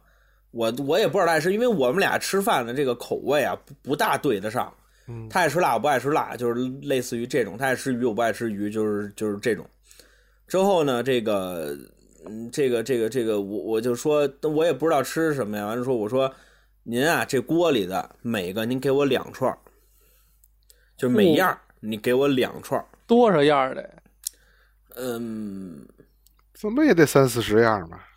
我我也不知道是因为我们俩吃饭的这个口味啊不不大对得上。嗯他爱吃辣，我不爱吃辣，就是类似于这种。他爱吃鱼，我不爱吃鱼，就是就是这种。之后呢，这个嗯，这个这个这个，我我就说，我也不知道吃什么呀。完了说，我说您啊，这锅里的每个您给我两串儿，就每样儿你给我两串儿。多少样儿的？嗯，怎么也得三四十样吧？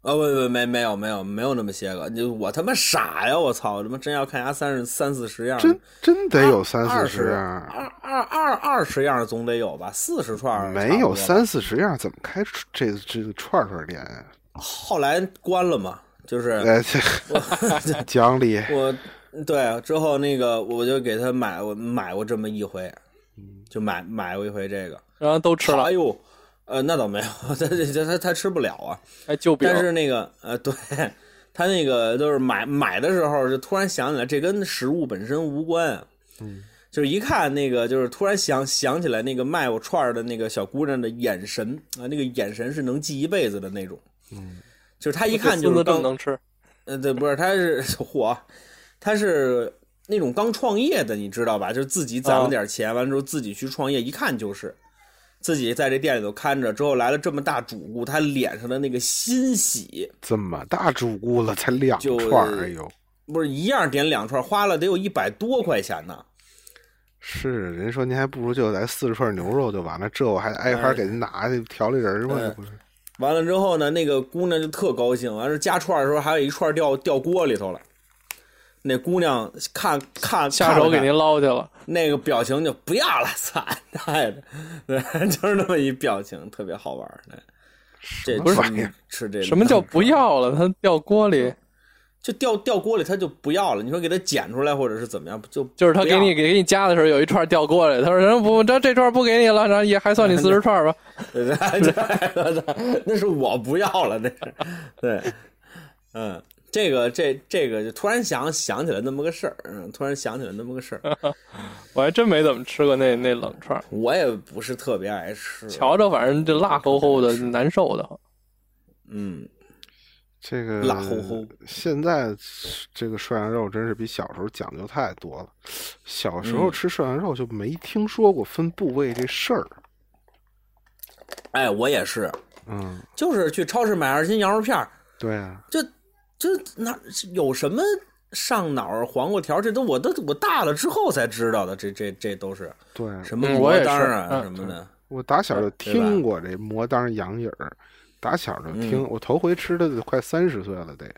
啊，不不没没有没有没有那么些个，就我他妈傻呀！我操，他妈真要看牙三十三四十样，真真得有三四十样，二二二二十样总得有吧？四十串儿没有三四十样，怎么开这这个串串店呀？后来关了嘛，就是 讲理，我对之后那个我就给他买我买过这么一回，就买买过一回这个，然后都吃了哎，呦，呃，那倒没有，他他他他吃不了啊。哎就但是那个呃，对他那个就是买买的时候就突然想起来，这跟食物本身无关啊。嗯，就是一看那个，就是突然想想起来那个卖我串儿的那个小姑娘的眼神啊，那个眼神是能记一辈子的那种。嗯，就是他一看就是刚能吃，呃，对，不是，他是嚯，他是那种刚创业的，你知道吧？就是自己攒了点钱，完之后自己去创业，一看就是。自己在这店里头看着，之后来了这么大主顾，他脸上的那个欣喜，这么大主顾了才两串儿，哎呦，不是一样点两串，花了得有一百多块钱呢。是人说您还不如就来四十串牛肉就完了，这我还挨盘给您拿去调理人吗？哎这不是？完了之后呢，那个姑娘就特高兴，完了加串的时候还有一串掉掉锅里头了。那姑娘看看下手给您捞去了。那个表情就不要了，操，太的，对，就是那么一表情，特别好玩儿。这什么玩意儿吃这什么叫不？要了？它掉锅里，就掉掉锅里，他就不要了。你说给他捡出来，或者是怎么样，就就是他给你给给你夹的时候有一串掉锅里，他说人不这这串不给你了，然后也还算你四十串吧。那是我不要了，那是对，嗯。这个这这个就突然想想起来那么个事儿，嗯，突然想起来那么个事儿，我还真没怎么吃过那那冷串，我也不是特别爱吃。瞧着反正就辣齁齁的，难受的。嗯，这个辣乎乎。现在这个涮羊肉真是比小时候讲究太多了。小时候嗯吃涮羊肉就没听说过分部位这事儿。哎，我也是，嗯，就是去超市买二斤羊肉片儿，对啊，这这哪有什么上脑、黄瓜条？这都我都我大了之后才知道的，这这这都是对啊，什么我当啊、嗯什么的。我打小就听过这魔当羊影儿，打小就听。嗯我头回吃的得快三十岁了，得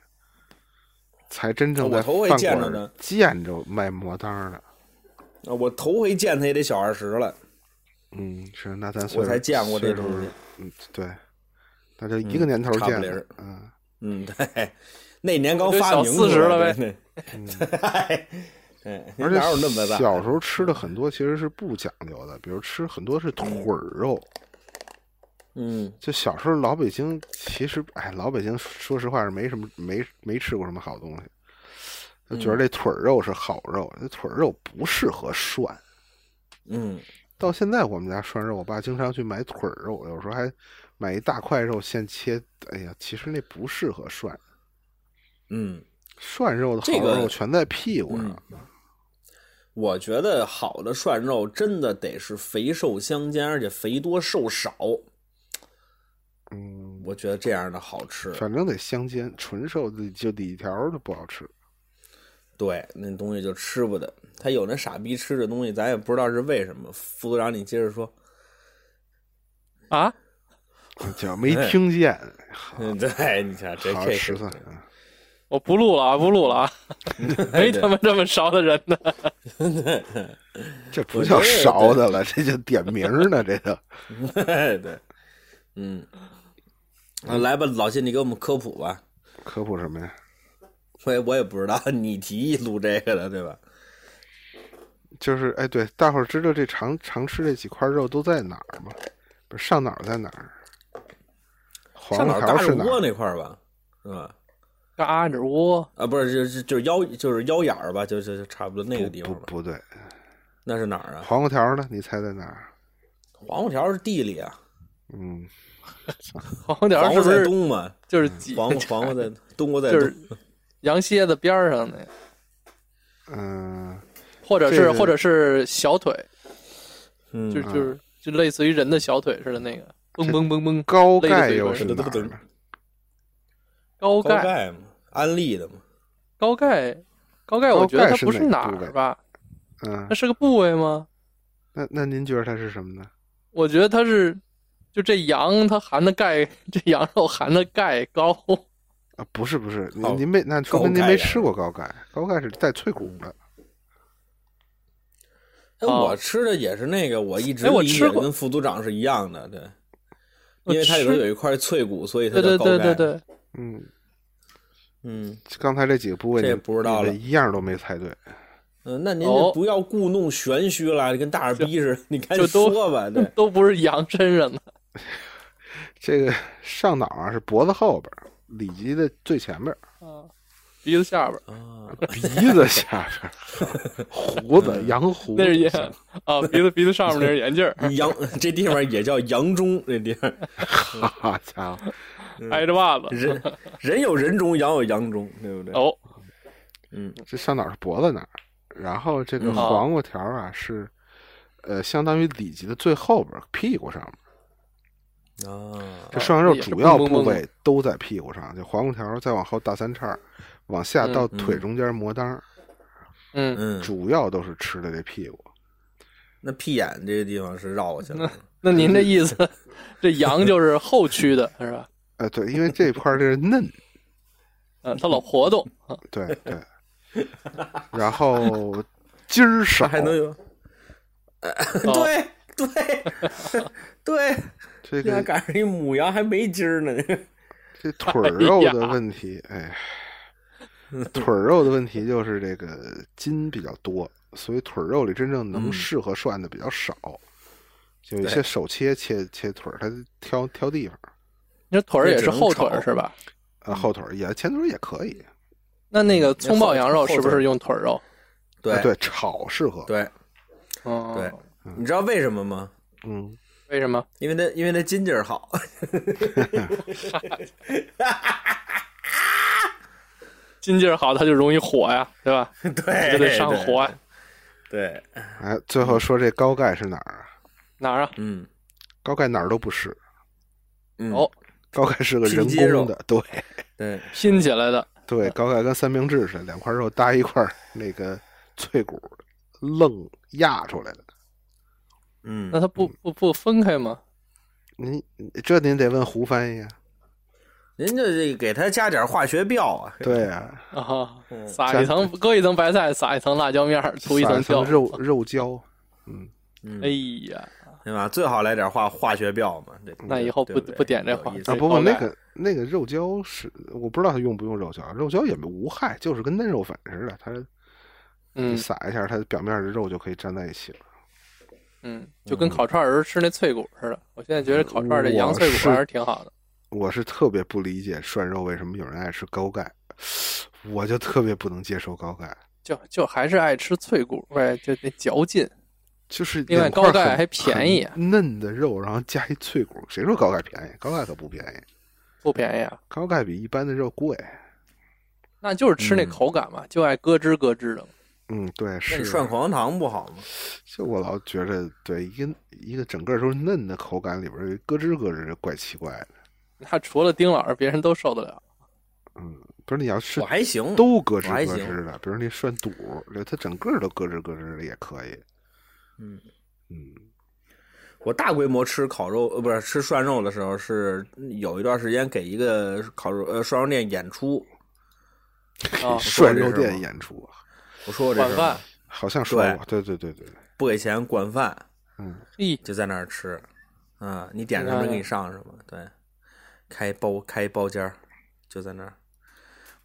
才真正在我头回饭馆见着的见着卖馍当的。啊我头回见他也得小二十了，嗯，是那咱岁数我才见过这东西。嗯，对，那就一个年头见的。嗯，嗯，对，那年刚发明四十了呗对 而且有那么大？小时候吃的很多其实是不讲究的，比如吃很多是腿儿肉。嗯就小时候老北京，其实哎，老北京说实话是没什么没没吃过什么好东西，就觉得这腿肉是好肉，这腿肉不适合涮。嗯到现在我们家涮肉，我爸经常去买腿肉，有时候还买一大块肉现切。哎呀，其实那不适合涮，嗯，涮肉的好这个肉全在屁股上。我觉得好的涮肉真的得是肥瘦相间，而且肥多瘦少，嗯，我觉得这样的好吃。反正得相煎，纯瘦的就底条儿的不好吃。对，那东西就吃不得。他有那傻逼吃的东西，咱也不知道是为什么。副组长，你接着说。啊，叫没听见，嗯，对，你瞧这好这是十岁。嗯我不录了啊，不录了啊，没他妈这么勺的人呢。这不叫勺的了，这就点名呢，这个。对对，嗯，啊，来吧，老谢，你给我们科普吧。科普什么呀？我也我也不知道，你提议录这个的，对吧？就是哎，对，大伙儿知道这常常吃这几块肉都在哪儿吗？不是上脑在哪儿？黄瓜条是哪儿？那块儿吧，是吧？嘎吱窝，啊，不是，就是就是腰，就是腰眼儿吧，就就就差不多那个地方吧。不不对，那是哪儿啊？黄瓜条呢？你猜在哪儿？黄瓜条是地里啊，嗯，黄瓜条是不是东嘛，就是几黄瓜黄瓜在 冬瓜在就是东。羊蝎子边儿上那，嗯，或者是或者是小腿，嗯，就就是就类似于人的小腿似的那个，嘣嘣嘣嘣，高钙又是哪儿？高钙嘛，安利的嘛。高钙高钙，我觉得它不是哪儿吧？嗯它，是个部位吗？那那您觉得它是什么呢？我觉得它是，就这羊它含的钙，这羊肉含的钙高。啊，不是不是，您您没那说明您没吃过高钙，高钙是带脆骨的。哎，哦我吃的也是那个，我一直哎我理解吃过跟副组长是一样的，对，因为它里边有一块脆骨，所以它对对叫高钙。对对对，嗯，嗯刚才这几个部位这也不知道了一样都没猜对。嗯，那您哦就不要故弄玄虚了，跟大耳逼似的，你赶紧就都说吧，对，都不是羊身上的。这个上脑啊是脖子后边，里脊的最前边儿，啊，鼻子下边儿，啊，鼻子下边儿，胡子羊胡子那是眼，啊，鼻子鼻子上面那是眼镜儿，羊这地方也叫羊中，那地方 好家伙，挨着袜子。人人有人中，羊有羊中，对不对？哦，嗯这上脑是脖子那儿，然后这个嗯黄瓜条啊是，呃，相当于里脊的最后边儿屁股上面。啊，这涮羊肉主要部位都在屁股上，就黄瓜条，再往后大三叉，往下到嗯腿中间磨裆儿，嗯，嗯，主要都是吃的这屁股。那屁眼这个地方是绕过去了，那您这意思，这羊就是后驱的是吧？呃，对，因为这块儿这是嫩，嗯，它老活动。啊，对对。然后筋儿 少，还能有，哦对对对，这赶上一母羊还没筋儿呢，这腿儿肉的问题，哎，腿儿肉的问题就是这个筋比较多，所以腿儿肉里真正能嗯适合涮的比较少。就有对些手切切切腿儿，它挑挑地方，你这腿儿也是后腿是吧？啊，后腿儿也前腿儿也可以，那那个葱爆羊肉是不是用腿儿肉？对啊对，炒适合，对哦，对，你知道为什么吗？嗯，为什么？因为那因为那筋劲儿好，筋劲儿好，它就容易火呀，对吧？对，就得上火呀。对，哎，最后说这高钙是哪儿啊？哪儿啊？嗯高钙哪儿都不是，嗯，哦，高钙是个人工的，对对，拼起来的。对，高钙跟三明治似的，两块肉搭一块儿，那个脆骨愣压出来的。嗯那，他不不不分开吗？您这您得问胡翻译啊。您就这给他加点化学调啊，对啊，撒一层，搁一层白菜，撒一层辣椒面儿，涂一撒层椒。肉肉胶，嗯，嗯哎，呀，对吧？最好来点化化学调嘛，那以后不对对不点这话有意思啊不不，那个那个肉胶是我不知道它用不用肉胶，肉胶也无害，就是跟嫩肉粉似的，它嗯撒一下，它表面的肉就可以粘在一起了。嗯，就跟烤串儿时候吃那脆骨似的。我现在觉得烤串儿的我羊脆骨还是挺好的。我是特别不理解涮肉为什么有人爱吃高钙，我就特别不能接受高钙，就就还是爱吃脆骨呗，就那嚼劲。就是另外高钙还便宜嫩的肉，然后加一脆骨，谁说高钙便宜？高钙可不便宜，不便宜啊，高钙比一般的肉贵。那就是吃那嗯口感嘛，就爱咯吱咯吱的。嗯，对，那是你涮口香糖不好吗？就我老觉着，对一个一个整个都是嫩的口感里边儿咯吱咯吱的，怪奇怪的。那除了丁老师，别人都受得了。嗯，不是你要吃我还行，都咯吱咯吱的，比如你涮肚，它整个都咯吱咯吱的也可以。嗯嗯我大规模吃烤肉，呃，不是吃涮肉的时候，是有一段时间给一个烤肉呃涮肉店演出，啊 涮肉店演出啊，我说过这事儿管饭，好像说过，对。对对对，不给钱管饭，嗯，咦，就在那儿吃，啊，你点什么给你上什么，对，开包开包间儿，就在那儿。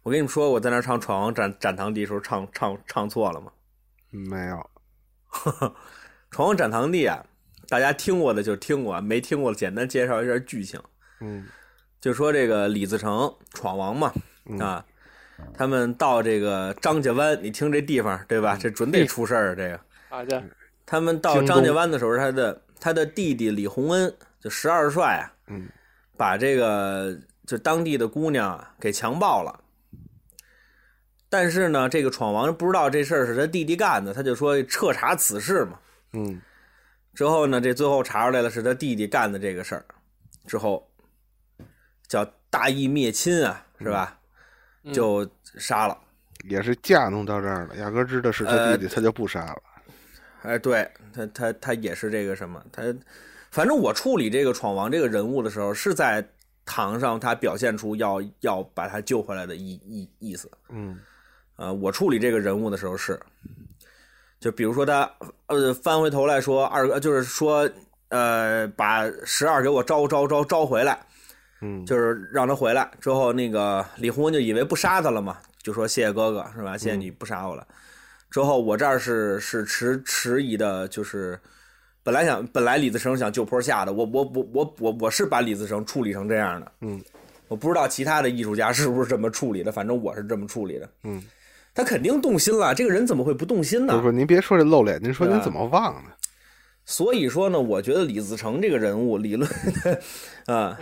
我跟你们说，我在那儿唱《闯王斩斩堂弟》时候唱唱唱错了吗？没有，《闯王斩堂弟》啊，大家听过的就听过，没听过的简单介绍一下剧情。嗯。就说这个李自成闯王嘛，嗯。啊，他们到这个张家湾，你听这地方对吧？这准得出事儿。这个啊，对他们到张家湾的时候，他的他的弟弟李洪恩就十二帅啊，嗯把这个就当地的姑娘啊给强暴了。但是呢，这个闯王不知道这事儿是他弟弟干的，他就说彻查此事嘛。嗯之后呢，这最后查出来了是他弟弟干的这个事儿，之后叫大义灭亲啊，是吧？嗯就杀了。也是架弄到这儿了，压根儿知道是他呃弟弟，他就不杀了。哎，对他，他他也是这个什么，他反正我处理这个闯王这个人物的时候，是在堂上他表现出要要把他救回来的意意意思。嗯呃，我处理这个人物的时候是，就比如说他呃翻回头来说二哥，就是说呃把十二给我招招招招回来，嗯，就是让他回来之后，那个李洪恩就以为不杀他了嘛，就说谢谢哥哥是吧？谢谢你不杀我了。之后我这儿是是迟迟疑的，就是本来想本来李自成想就坡下的，我我我我我我是把李自成处理成这样的，嗯，我不知道其他的艺术家是不是这么处理的，反正我是这么处理的，嗯，他肯定动心了，这个人怎么会不动心呢？不是，您别说这露脸，您说您怎么忘呢？所以说呢，我觉得李自成这个人物理论 啊，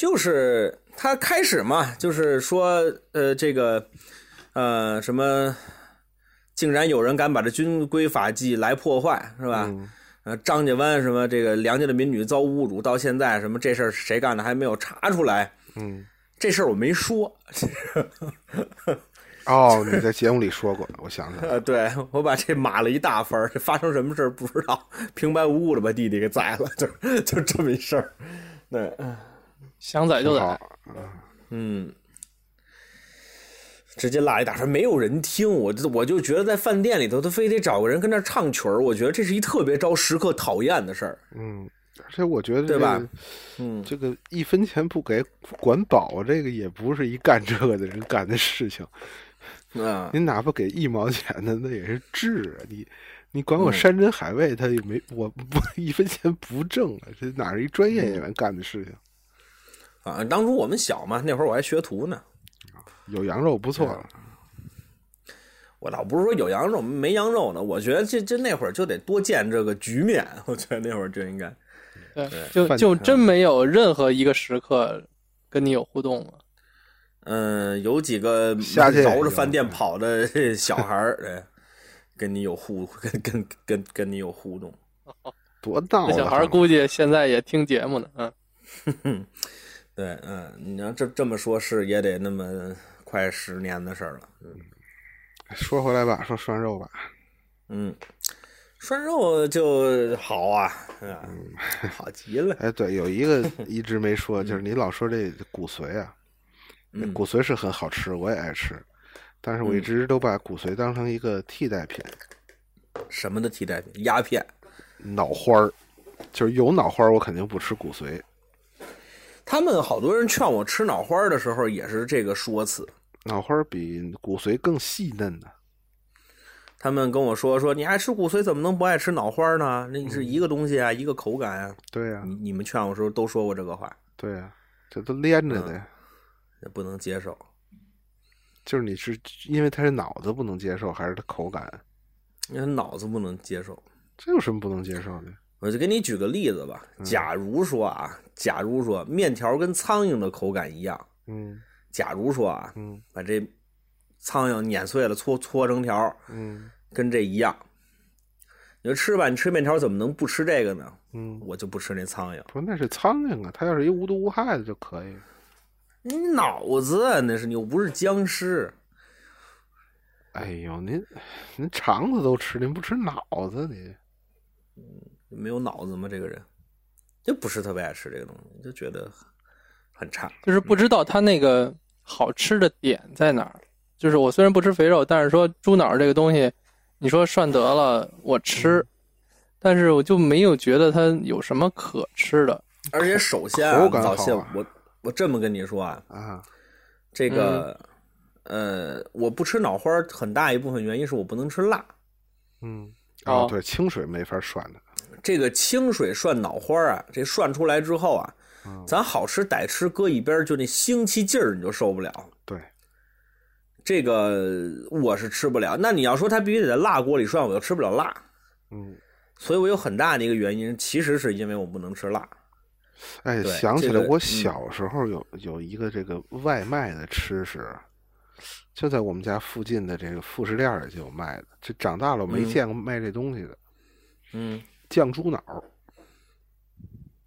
就是他开始嘛，就是说呃这个呃什么竟然有人敢把这军规法纪来破坏，是吧？嗯。呃，张家湾什么这个梁家的民女遭侮辱，到现在什么这事儿谁干的还没有查出来，嗯，这事儿我没说，哦，你在节目里说过，我想起来了，呃，对我把这码了一大分儿，这发生什么事儿不知道，平白无故的把弟弟给宰了，就就这么一事儿。对，想宰就宰好，，嗯，直接拉一大串，没有人听，我就我就觉得在饭店里头，他非得找个人跟那儿唱曲儿，我觉得这是一特别招食客讨厌的事儿。嗯，而且我觉得对吧嗯，这个一分钱不给管饱，这个也不是一干这个的人干的事情。啊，您哪怕给一毛钱的，那也是治啊！你你管我嗯山珍海味，他也没我不 一分钱不挣啊！这哪是一专业演员干的事情？啊，当初我们小嘛，那会儿我还学徒呢。有羊肉不错了，我倒不是说有羊肉没羊肉呢，我觉得这这那会儿就得多见这个局面，我觉得那会儿就应该。对，就就真没有任何一个时刻跟你有互动了。嗯，有几个绕着饭店跑的小孩儿，哎，跟你有互跟跟跟跟你有互动。多闹那小孩儿估计现在也听节目呢，嗯，对，嗯，你要这这么说，是也得那么快十年的事儿了。嗯说回来吧，说涮肉吧，嗯，涮肉就好啊，嗯，好极了。哎，对，有一个一直没说，就是你老说这骨髓啊，骨髓是很好吃，我也爱吃，但是我一嗯直都把骨髓当成一个替代品，什么的替代品？鸦片。脑花儿，就是有脑花儿我肯定不吃骨髓，他们好多人劝我吃脑花儿的时候，也是这个说辞。脑花儿比骨髓更细嫩呢。他们跟我说说，你爱吃骨髓，怎么能不爱吃脑花儿呢？那是一个东西啊，一个口感啊。对呀、你你们劝我时候都说过这个话，对呀、这都连着的呀。也不能接受。就是你是因为它是脑子不能接受，还是它口感？因为脑子不能接受。这有什么不能接受的？我就给你举个例子吧。假如说啊，假如说面条跟苍蝇的口感一样，嗯假如说啊，嗯把这苍蝇碾碎了搓搓成条，嗯跟这一样。你说吃吧，你吃面条怎么能不吃这个呢？嗯，我就不吃那苍蝇。不，那是苍蝇啊，它要是一无毒无害的就可以。你脑子啊那是你又不是僵尸。哎呦，您您肠子都吃，您不吃脑子你？没有脑子吗？这个人就不是特别爱吃这个东西，就觉得很差。就是不知道它那个好吃的点在哪儿。就是我虽然不吃肥肉，但是说猪脑这个东西，你说涮得了我吃，但是我就没有觉得它有什么可吃的。而且首先啊，口感早谢好啊我我这么跟你说啊，啊，这个、呃，我不吃脑花儿，很大一部分原因是我不能吃辣。嗯，哦哦，对，清水没法涮的。这个清水涮脑花儿啊，这涮出来之后啊，嗯咱好吃歹吃搁一边儿，就那腥气劲儿你就受不了。对，这个我是吃不了。那你要说它必须得在辣锅里涮，我又吃不了辣。嗯，所以我有很大的一个原因，其实是因为我不能吃辣。哎，想起来，我小时候有有一个这个外卖的吃食，就在我们家附近的这个副食店里就有卖的。这长大了我没嗯见过卖这东西的，嗯，酱猪脑。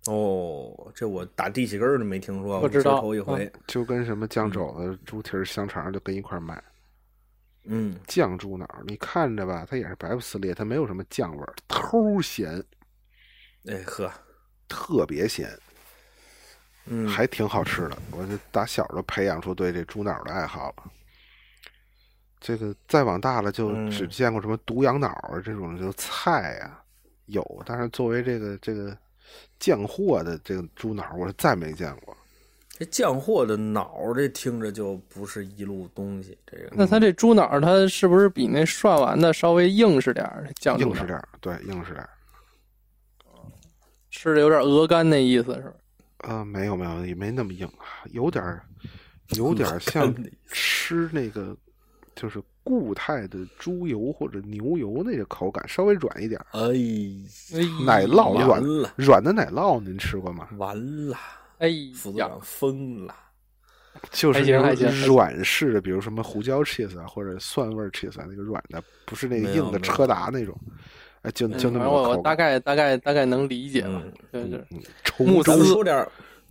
哦，这我打地气根儿都没听说过，不知道头一回。就跟什么酱肘子、猪蹄儿、香肠就跟一块儿卖。嗯，酱猪脑，你看着吧，它也是白不呲裂，它没有什么酱味儿，齁咸，哎呵，特别咸，嗯，还挺好吃的。我就打小就培养出对这猪脑的爱好了。这个再往大了，就嗯只见过什么毒羊脑啊这种就菜啊，有，但是作为这个这个酱货的这个猪脑，我是再没见过。这酱货的脑，这听着就不是一路东西。这个，那它这猪脑儿它是不是比那涮完的稍微硬实点儿？硬实点儿，对，硬实点儿。吃的有点鹅肝那意思是吧？啊，没有没有，也没那么硬啊，有点儿，有点儿像吃那个，就是固态的猪油或者牛油那个口感，稍微软一点儿，哎，奶酪软了，软的奶酪，您吃过吗？完了，哎呀副组长，疯了。就是那种软式的，比如什么胡椒 cheese 啊，或者蒜味儿 cheese 啊，那个软的，不是那个硬的车达那种，哎，就就那嗯我么个口感。我大概大概大概能理解吧嗯，对对，嗯，慕斯说点，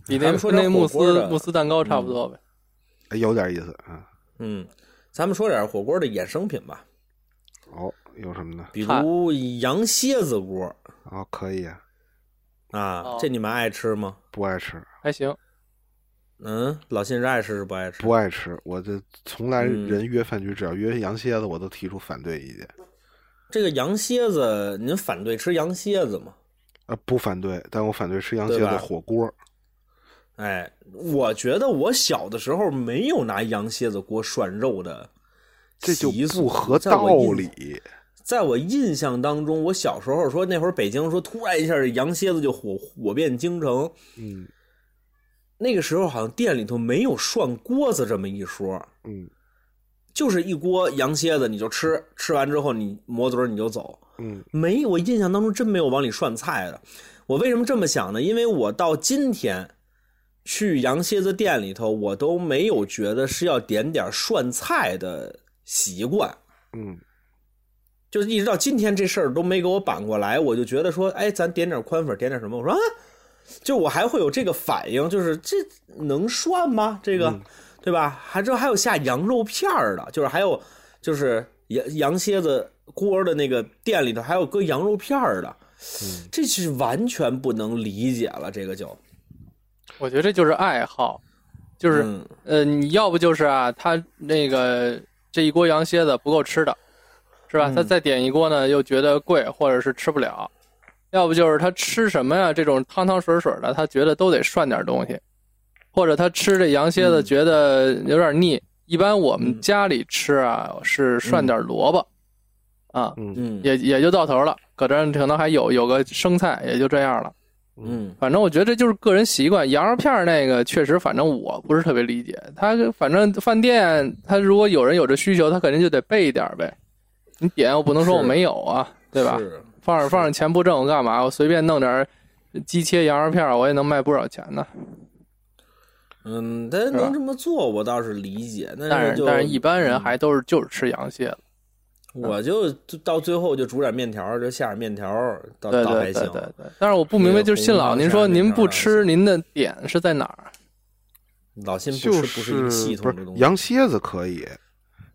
比那那慕斯慕斯蛋糕差不多呗。哎有点意思啊。嗯，咱们说点儿火锅的衍生品吧，哦，有什么呢？比如羊蝎子锅哦，可以啊，啊哦，这你们爱吃吗？不爱吃，还行，嗯，老信是爱吃是不爱吃？不爱吃。我这从来嗯人约饭局，只要约羊蝎子，我都提出反对意见。这个羊蝎子，您反对吃羊蝎子吗？啊，不反对，但我反对吃羊蝎子火锅。哎，我觉得我小的时候没有拿羊蝎子锅涮肉的这就习俗不合在道理。在我印象当中，我小时候说那会儿北京说突然一下羊蝎子就火火遍京城，嗯那个时候好像店里头没有涮锅子这么一说，嗯就是一锅羊蝎子你就吃，吃完之后你抹嘴你就走，嗯没我印象当中真没有往里涮菜的。我为什么这么想呢？因为我到今天去羊蝎子店里头，我都没有觉得是要点点涮菜的习惯。嗯就是一直到今天这事儿都没给我扳过来，我就觉得说，哎，咱点点宽粉，点点什么？我说啊，就我还会有这个反应，就是这能涮吗？这个，对吧？还这还有下羊肉片儿的，就是还有就是羊羊蝎子锅的那个店里头还有搁羊肉片儿的，这是完全不能理解了，这个就我觉得这就是爱好，就是嗯呃，你要不就是啊，他那个这一锅羊蝎子不够吃的，是吧？嗯他再点一锅呢，又觉得贵，或者是吃不了；要不就是他吃什么呀，这种汤汤水水的，他觉得都得涮点东西，或者他吃这羊蝎子嗯觉得有点腻。一般我们嗯家里吃啊，是涮点萝卜，啊，也也就到头了。搁这儿可能还有有个生菜，也就这样了。嗯反正我觉得这就是个人习惯。羊肉片儿那个确实，反正我不是特别理解。他反正饭店，他如果有人有这需求，他肯定就得备一点儿呗。你点我不能说我没有啊，对吧？放着放着钱不挣我干嘛？我随便弄点儿鸡切羊肉片儿，我也能卖不少钱呢。嗯，他吧能这么做，我倒是理解。但但是但是一般人嗯还都是就是吃羊蝎子。我就就到最后就煮点面条儿，就下点面条，倒倒还行对对对。对。但是我不明白，就是信老，您说您不吃，您的点是在哪儿？老信不吃不是一个系不是统的东西。羊蝎子可以，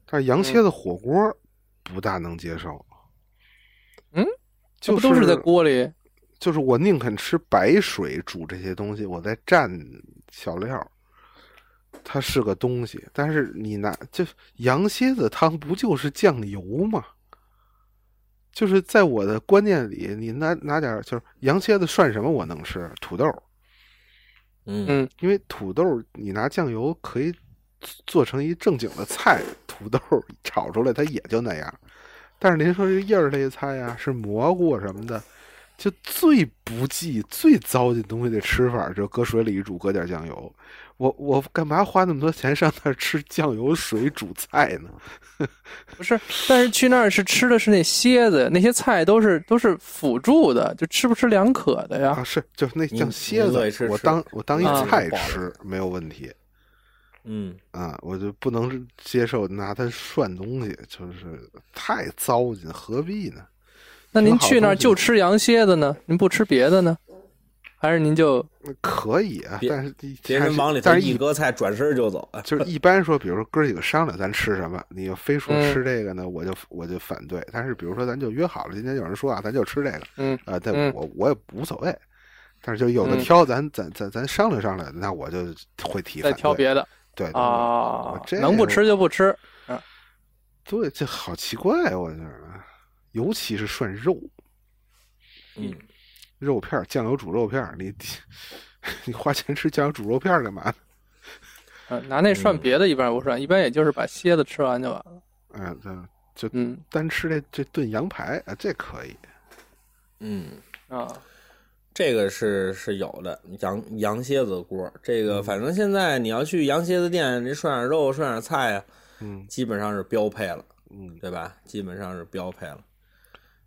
但是羊蝎子火锅不大能接受。嗯，这就不都是在锅里？就是我宁肯吃白水煮这些东西，我再蘸小料，它是个东西。但是你拿就羊蝎子汤不就是酱油吗？就是在我的观念里，你拿拿点儿就是羊蝎子涮什么我能吃土豆，嗯嗯因为土豆你拿酱油可以做成一正经的菜，土豆炒出来它也就那样。但是您说这叶儿类菜呀、是蘑菇啊什么的，就最不济、最糟践东西的吃法，就搁水里煮，搁点酱油。我我干嘛花那么多钱上那儿吃酱油水煮菜呢？不是，但是去那儿是吃的是那蝎子，那些菜都是都是辅助的，就吃不吃两可的呀。啊，是就那酱蝎子我当我当一啊菜吃没有问题嗯啊，我就不能接受拿它涮东西，就是太糟践，何必呢？那您去那儿就吃羊蝎子呢？您不吃别的呢？还是您就可以啊，但是别人往里头但是一一搁菜，转身就走。啊就是一般说，比如说哥几个商量咱吃什么，你要非说嗯吃这个呢，我就我就反对。但是比如说咱就约好了，今天有人说啊，咱就吃这个，嗯啊，但嗯我我也无所谓。但是就有的嗯挑，咱咱咱咱商量商量，那我就会提再。挑别的对啊？能不吃就不吃。对，这好奇怪，我觉得，尤其是涮肉，嗯，肉片儿酱油煮肉片儿，你 你花钱吃酱油煮肉片儿干嘛呢？嗯，拿那涮别的，一般不涮，一般也就是把蝎子吃完就完了。嗯，这就嗯单吃这这炖羊排啊，这可以。嗯，啊，这个是是有的，羊羊蝎子锅，这嗯个反正现在你要去羊蝎子店，你涮点肉、涮点菜啊，嗯基本上是标配了，嗯对吧？基本上是标配了。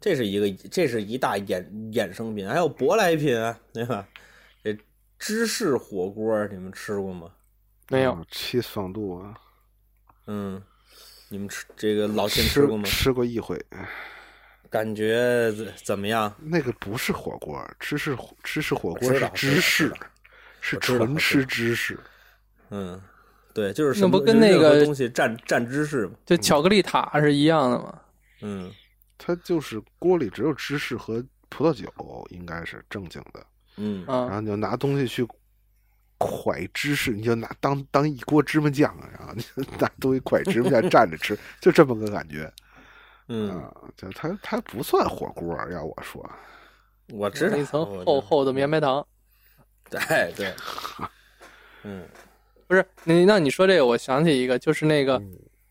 这是一个，这是一大衍衍生品，还有舶来品啊，对吧？这芝士火锅你们吃过吗？没有啊，cheese 放度啊，嗯，你们吃这个老秦吃吃过吗？吃过一回，感觉怎怎么样？那个不是火锅，芝士芝士火锅是芝士，是纯吃芝士。嗯，对，就是什那不跟那个东西蘸蘸芝士吗？就巧克力塔是一样的吗。嗯它就是锅里只有芝士和葡萄酒，应该是正经的。嗯然后啊，你就拿东西去蒯芝士，你就拿当当一锅芝麻酱，然后你就拿东西蒯芝麻酱 蘸着吃，就这么个感觉嗯，啊。就它它不算火锅，要我说，我知道一层厚厚的绵白糖。对对，嗯不是你，那你说这个，我想起一个，就是那个，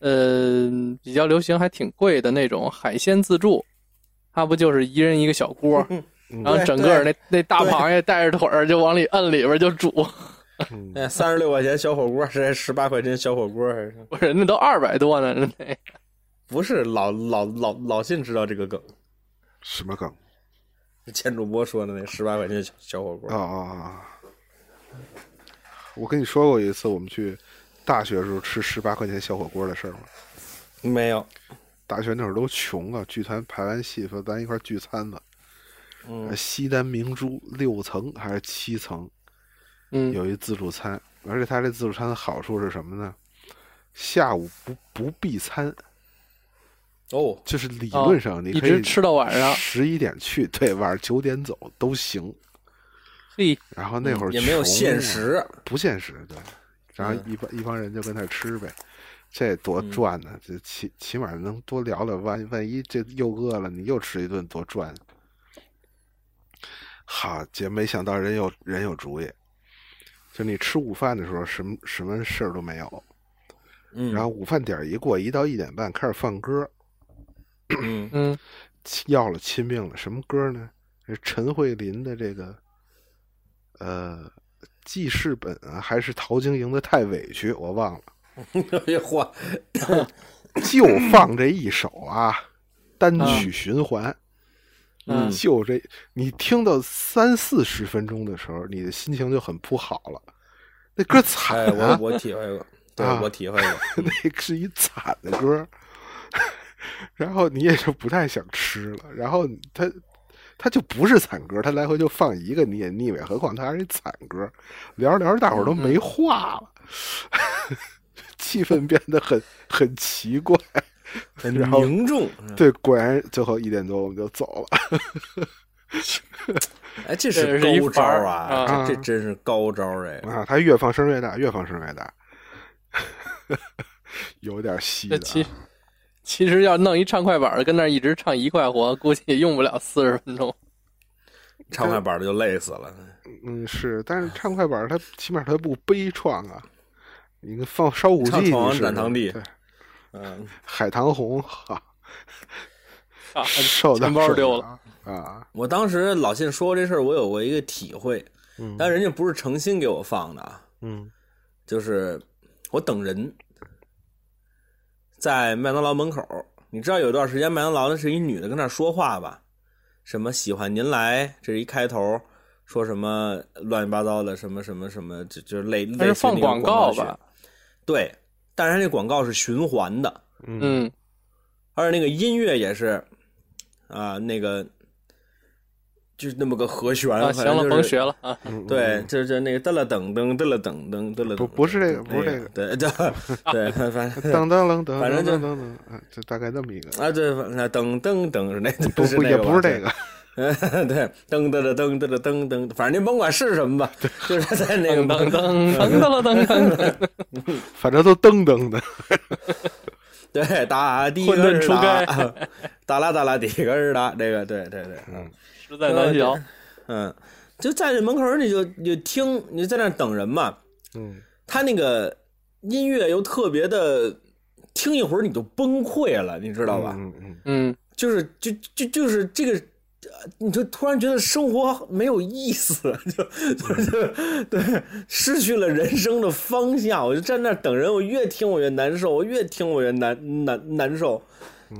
呃，比较流行还挺贵的那种海鲜自助，它不就是一人一个小锅，嗯然后整个那那大螃蟹带着腿儿就往里摁里边就煮，嗯哎，三十六块钱小火锅，是十八块钱小火锅，还是不是那都二百多呢，那不是老老老老信知道这个梗？什么梗前主播说的那十八块钱小小火锅啊啊啊！我跟你说过一次，我们去大学时候吃十八块钱小火锅的事儿吗？没有？大学那会儿都穷啊，剧团排完戏说咱一块聚餐吧。嗯呃西单明珠六层还是七层，嗯有一自助餐，而且它这自助餐的好处是什么呢？下午不不闭餐，哦，就是理论上你可以吃到晚上，十一点去，对，晚上九点走都行。嘿，然后那会儿也没有限时，不限时，对。然后嗯一帮、一帮人就跟那儿吃呗，这多嗯赚呢！这起起码能多聊聊，万万一这又饿了，你又吃一顿多赚。好，姐没想到人有人有主意，就你吃午饭的时候，什么什么事儿都没有。嗯，然后午饭点儿一过，一到一点半开始放歌，嗯嗯要了亲命了。什么歌呢？是陈慧琳的这个，呃，记事本啊，还是陶晶莹的《太委屈》？我忘了。哎呀嚯，就放这一首啊，单曲循环。嗯就这，你听到三四十分钟的时候，你的心情就很不好了。那歌惨我我体会过，对啊我体会过，那是一惨的歌，然后你也就不太想吃了。然后他他就不是惨歌，他来回就放一个你也腻歪，何况他还是一惨歌。聊着聊着，大伙儿都没话了，气氛变得很很奇怪。很凝重。对，果然最后一点多我们就走了。哎，这这是一高招啊！啊这这真是高招哎！啊，他越放声越大，越放声越大，有点戏的 其实要弄一唱快板的跟那儿一直唱一块活，估计也用不了四十分钟。唱快板的就累死了。嗯，是，但是唱快板儿它起码它不悲怆啊。你跟放烧骨唱闯王记你是斩堂弟对，嗯，海棠红哈，啊，受到钱包丢了。了啊。我当时老信说这事儿，我有过一个体会，嗯但人家不是诚心给我放的啊，嗯就是我等人，在麦当劳门口，你知道有段时间麦当劳的是一女的跟那说话吧？什么喜欢您来，这是一开头，说什么乱七八糟的，什么什么什么，就就类类似放广告告吧？？对，但是它那广告是循环的，嗯嗯，而且那个音乐也是啊，那个就是那么个和弦，行了，甭学了啊。嗯，对，嗯就就那个噔了噔噔噔了噔噔噔了，不不是这个不是这个对对 对，反反正噔噔噔噔反正就噔噔噔，啊，就大概那么一个。啊对，那噔噔噔是那不不也是那个不是这个，对，噔噔了噔噔了噔噔，反正您甭管是什么吧，就是在那个噔噔噔噔了噔噔，反正都噔噔的。对打的混沌初开开，哒啦打啦的个儿打，这个对对对，嗯。实在难瞧。嗯，就在这门口儿你就你就听，你就在那儿等人嘛。嗯他那个音乐又特别的，听一会儿你就崩溃了，你知道吧？嗯嗯嗯，就是就就就是这个，呃你就突然觉得生活没有意思，就 就就对，失去了人生的方向。我就站那儿等人，我越听我越难受，我越听我越难难难受。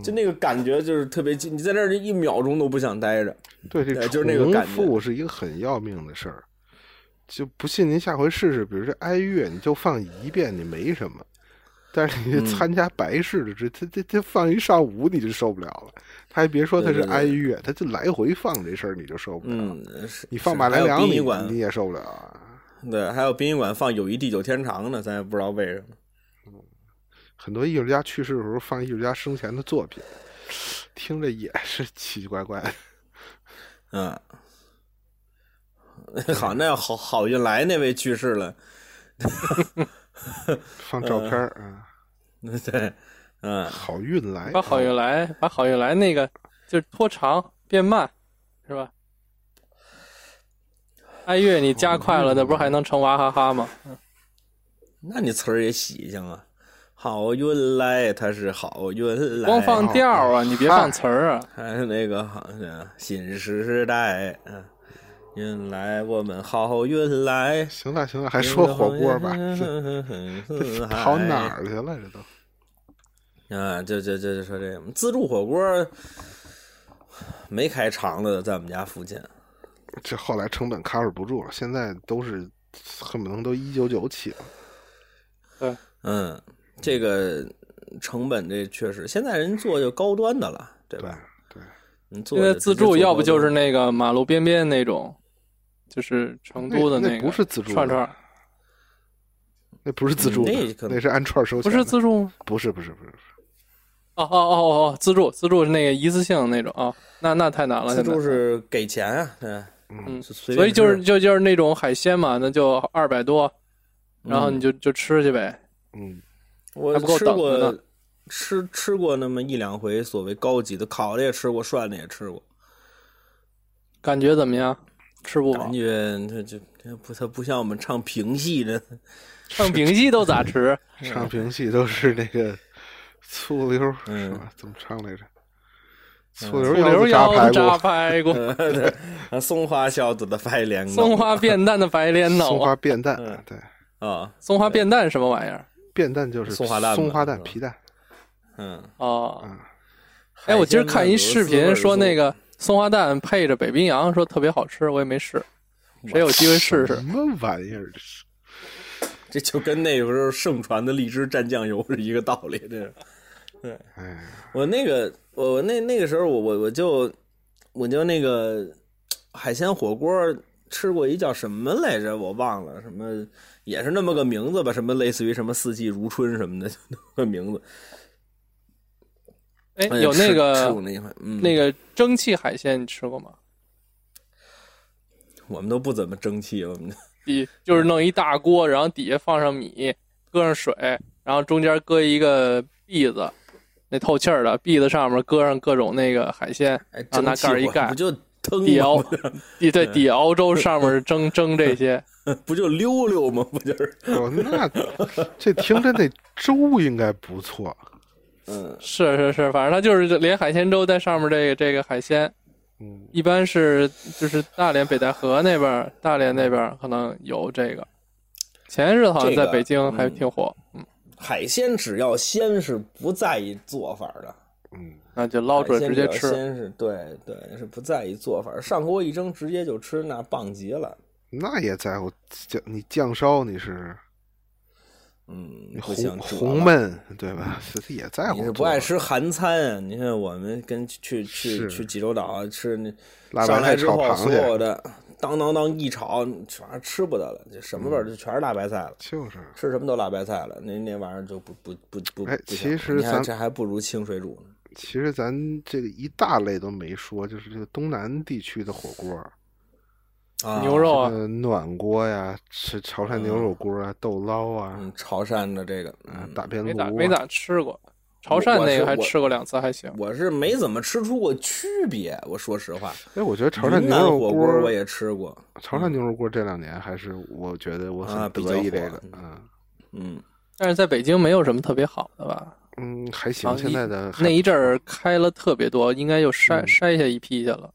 就那个感觉就是特别近，你在那儿一秒钟都不想待着。对，这就是那个感觉重复是一个很要命的事儿。就不信您下回试试，比如这哀乐，你就放一遍，你没什么。但是你嗯参加白事的，这他他他放一上午你就受不了了。他还别说他是对对对哀乐，他就来回放这事儿你就受不了。嗯，你放马来良你你也受不了啊。对，还有殡仪馆放《友谊地久天长》呢，咱也不知道为什么。很多艺术家去世的时候放艺术家生前的作品，听着也是奇奇怪怪的。嗯，好，那要好好运来那位去世了，放照片儿啊，对，嗯，好运来，把好运来，把好运来那个就是拖长变慢，是吧？哀乐你加快了，那不是还能成娃哈哈吗？那你词儿也喜庆啊。好运来，它是好运来，光放调啊，你别放词儿啊。还是那个好像新时代，嗯，运来我们好运来，行了行了，还说火锅吧，这跑哪？儿去了？这都啊，就就就就说这个自助火锅没开厂的，在我们家附近。这后来成本 cover 不住了，现在都是恨不能都一九九起了。嗯，这个成本这确实，现在人做就高端的了，对对吧？对，你做自助要不就是那个马路边边那种，就是成都的个那不是自助串串，那不是自助那可能那是按串收不钱不。是自助吗？不是不是不是，哦哦哦哦哦，自助自助是那个一次性那种啊，那那太难了。自助是给钱啊，对，嗯，所以就是就就是那种海鲜嘛，那就二百多，然后嗯你就就吃去呗。嗯，我吃过吃吃过那么一两回所谓高级的，烤的也吃过，涮的也吃过，感觉怎么样？吃不饱感，觉它就它不它不像我们唱评戏的，唱评戏都咋吃？唱评戏都是那个醋溜嗯是吧？怎么唱来着？醋醋溜溜腰腰子炸炸排排骨，松花小子的白莲藕松花变蛋的白莲骨，藕啊，松花变蛋嗯，对，啊，松花变蛋什么玩意儿？变蛋就是松花蛋松花蛋皮蛋，嗯，哦，嗯，哎，我今儿看一视频说那个。松花蛋配着北冰洋，说特别好吃，我也没试，谁有机会试试什？么玩意儿？这是这就跟那个时候盛传的荔枝蘸酱油是一个道理。这是哎，我那个我那那个时候我我我就我就那个海鲜火锅吃过一叫什么来着，我忘了，什么也是那么个名字吧，什么类似于什么四季如春什么的那么个名字。哎，哎有那个那，嗯，那个蒸汽海鲜，你吃过吗？我们都不怎么蒸汽，我们底就是弄一大锅，然后底下放上米，搁上水，然后中间搁一个篦子，那透气儿的篦子上面搁上各种那个海鲜，拿盖儿一盖不就腾底熬吗？底对底熬粥上面蒸蒸这些，不就溜溜吗？不就是？哦，那这听着那粥应该不错。嗯，是是是，反正它就是连海鲜粥在上面这个这个海鲜，嗯，一般是就是大连北戴河那边，大连那边可能有这个。前日子好像在北京还嗯挺火，嗯，海鲜只要鲜是不在意做法的。嗯，那就捞出来直接吃。对对，是不在意做法，上锅一蒸直接就吃，那棒极了。那也在乎酱，你酱烧你是嗯，红。红焖对吧？这也在乎。你是不爱吃韩餐啊？你看我们跟去去去济州岛吃那辣白上来菜之后，炒螃蟹，所有的当当当一炒，全是吃不得了，这什么味儿？就全是辣白菜了。就是吃什么都辣白菜了，那那玩意儿就不不不不。哎不其实你看咱这还不如清水煮呢。其实咱这个一大类都没说，就是这个东南地区的火锅，啊，牛肉啊，呃，暖锅呀，吃潮汕牛肉锅啊，豆捞啊，嗯，潮汕的这个，啊嗯，大边炉啊，没咋没咋吃过，潮汕那个还吃过两次，还行。我是没怎么吃出过区别。我说实话，哎，我觉得潮汕南牛肉火锅我也吃过，潮汕牛肉锅这两年还是我觉得我啊很得意这个，嗯嗯，但是在北京没有什么特别好的吧？嗯，还行，啊现在的那一阵儿开了特别多，应该又筛嗯筛下一批去了。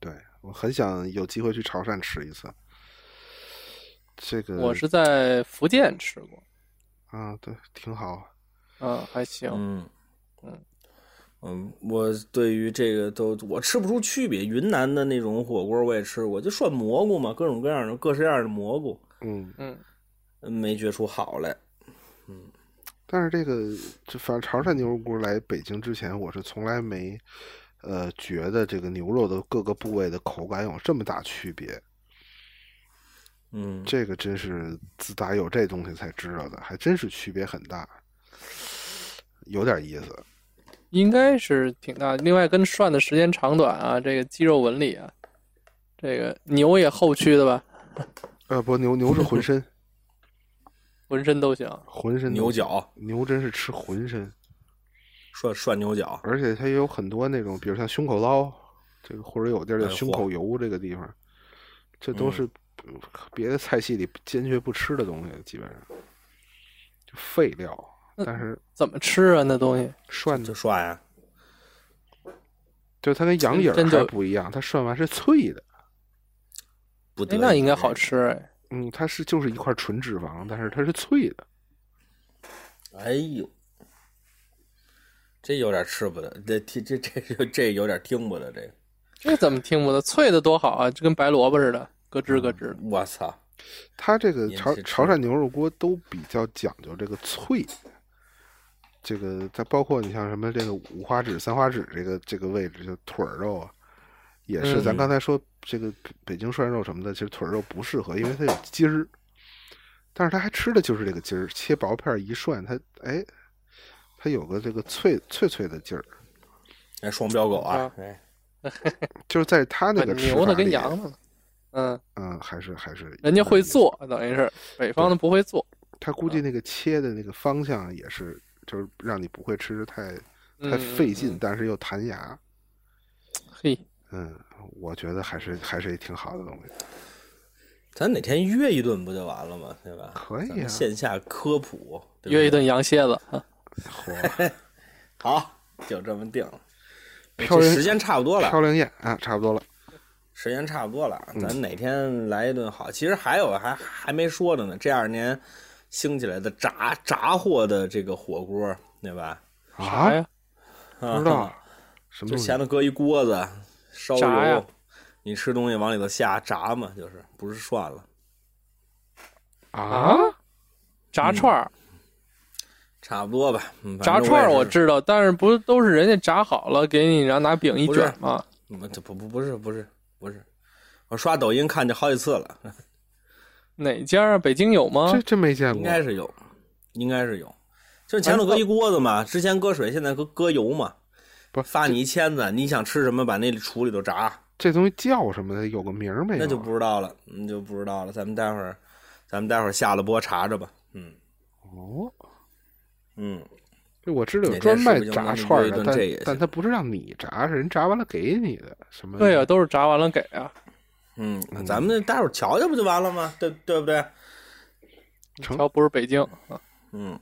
对我很想有机会去潮汕吃一次。这个我是在福建吃过，啊，对，挺好。嗯，还行。嗯嗯，嗯，我对于这个都我吃不出区别。云南的那种火锅我也吃过，就涮蘑菇嘛，各种各样的、各式样的蘑菇，嗯，嗯，没觉出好来。但是这个，这反正潮汕牛肉锅来北京之前，我是从来没，呃，觉得这个牛肉的各个部位的口感有这么大区别。嗯，这个真是自打有这东西才知道的，还真是区别很大，有点意思。应该是挺大。另外，跟涮的时间长短啊，这个肌肉纹理啊，这个牛也后驱的吧，呃，不，牛牛是浑身，浑身都行。浑身牛角牛真是吃浑身，涮涮牛角，而且它也有很多那种，比如像胸口捞，这个或者有地儿胸口油这个地方，这都是呃别的菜系里坚决不吃的东西，基本上就废料。但是怎么吃啊？那东西涮的，就涮呀。就它跟羊眼儿真就还不一样，它涮完是脆的。不得哎，那应该好吃哎。嗯，它是就是一块纯脂肪，但是它是脆的。哎呦，这有点吃不得，这这这这这有点听不得，这个这怎么听不得？脆的多好啊，就跟白萝卜似的，咯吱咯吱的。我操！它这个潮潮汕牛肉锅都比较讲究这个脆，这个它包括你像什么这个五花趾、三花趾这个这个位置，就腿儿肉啊，也是。咱嗯刚才说这个北北京涮肉什么的，其实腿肉不适合，因为它有筋儿。但是它还吃的就是这个筋儿，切薄片儿一涮，它哎，它有个这个脆脆脆的劲儿，哎，双标狗啊啊！哎，就是在他那个吃牛的跟羊的呢，嗯，嗯，还是还是人家会做，等于是北方的不会做。他估计那个切的那个方向也是，就是让你不会吃的太太嗯费劲，但是又弹牙。嘿，嗯，我觉得还是还是一挺好的东西。咱哪天约一顿不就完了吗？对吧？可以啊线下科普，对对约一顿羊蝎子，好，就这么定了。时间差不多了，漂亮宴啊，差不多了。时间差不多了，嗯咱哪天来一顿好？其实还有还还没说的呢，这二年兴起来的炸炸货的这个火锅，对吧？啥啊，呀？不知道 什么就前头搁一锅子，烧炸呀油，你吃东西往里头下炸嘛，就是不是涮了，啊？炸串儿，差不多吧。嗯炸串儿我，知道，但是不是都是人家炸好了给你，然后拿饼一卷吗？也是这不不不是不是不是，我刷抖音看见好几次了，哪家啊？北京有吗这？真没见过应过。该是有，应该是有。就是前头搁一锅子嘛，之前搁水，现在搁搁油嘛。不是发你一签子，你想吃什么，把那橱里头炸，这东西叫什么的？有个名儿没有？那就不知道了，那就不知道了。咱们待会儿，咱们待会儿下了播查查吧。嗯哦。嗯，这我知道有专卖炸串儿的，但顿这也但它不是让你炸，是人炸完了给你的。什么？对呀、都是炸完了给啊。嗯，咱们待会儿瞧瞧不就完了吗？对对不对？成瞧，不是北京啊，嗯，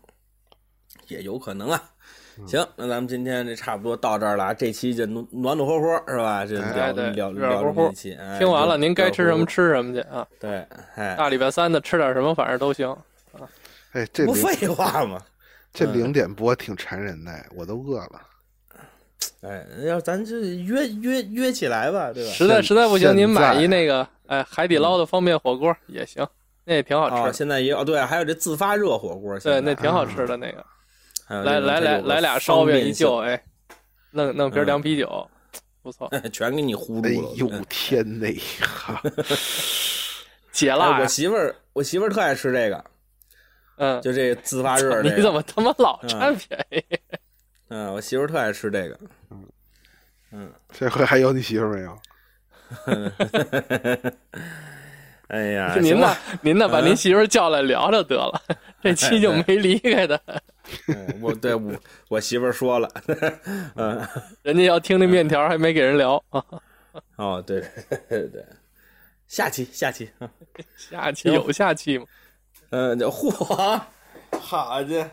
也有可能啊。嗯行，那咱们今天这差不多到这儿了啊，这期就暖暖暖和和是吧？这哎聊对聊热乎乎聊这么一期，哎听完了，您该吃什么吃什么去啊。对，哎，大礼拜三的吃点什么，反正都行啊。哎，这不废话吗？这零点播挺馋人的，我都饿了。哎，要咱就约约约起来吧，对吧？实在实在不行，您买一那个哎海底捞的方便火锅也行，那也挺好啊，吃的。现在也有哦，对，还有这自发热火锅，对，那挺好吃的那个。来来来来俩烧饼一就，哎，弄弄瓶嗯凉啤酒，不错，全给你糊住哎了。呦嗯天呐哈！哎我解辣呀。媳妇儿，我媳妇儿特爱吃这个，嗯，就这自发热这个。你怎么他妈老占便宜？嗯，我媳妇儿特爱吃这个。嗯这回还有你媳妇儿没有？哎呀，您呢？您呢？把嗯您媳妇儿叫来聊聊得了，这期就没离开的。嗯我对我我媳妇儿说了，嗯，人家要听那面条，还没给人聊啊。哦，对对下期下期，下期 有下期吗？嗯，这嚯，好家伙，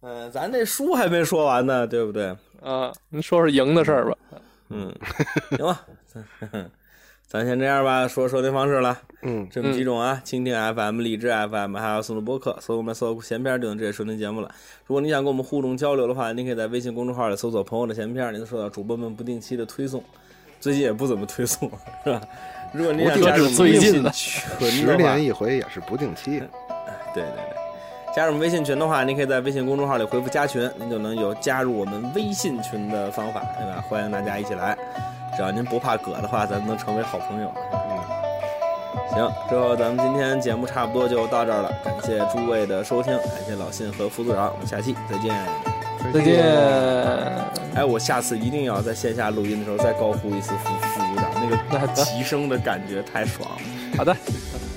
嗯，咱这书还没说完呢，对不对？啊，您说说赢的事儿吧。嗯，行吧，咱咱先这样吧，说收听方式了，嗯，这么几种啊，蜻蜓 FM、荔枝 FM，还有松露播客，搜我们搜闲篇就能直接收听节目了。如果你想跟我们互动交流的话，您可以在微信公众号里搜索“朋友的闲篇”，您能收到主播们不定期的推送。最近也不怎么推送，是吧？如果您想加入微信群十年一回也是不定期。对对对，加入我们微信群的话，您可以在微信公众号里回复“加群”，您就能有加入我们微信群的方法，对吧？欢迎大家一起来，只要您不怕葛的话，咱能成为好朋友。嗯，行，之后咱们今天节目差不多就到这儿了，感谢诸位的收听，感谢老信和副组长，我们下期再见。再见。哎，我下次一定要在线下录音的时候再高呼一次副副组长，那个 那齐声的感觉太爽了。好的。嗯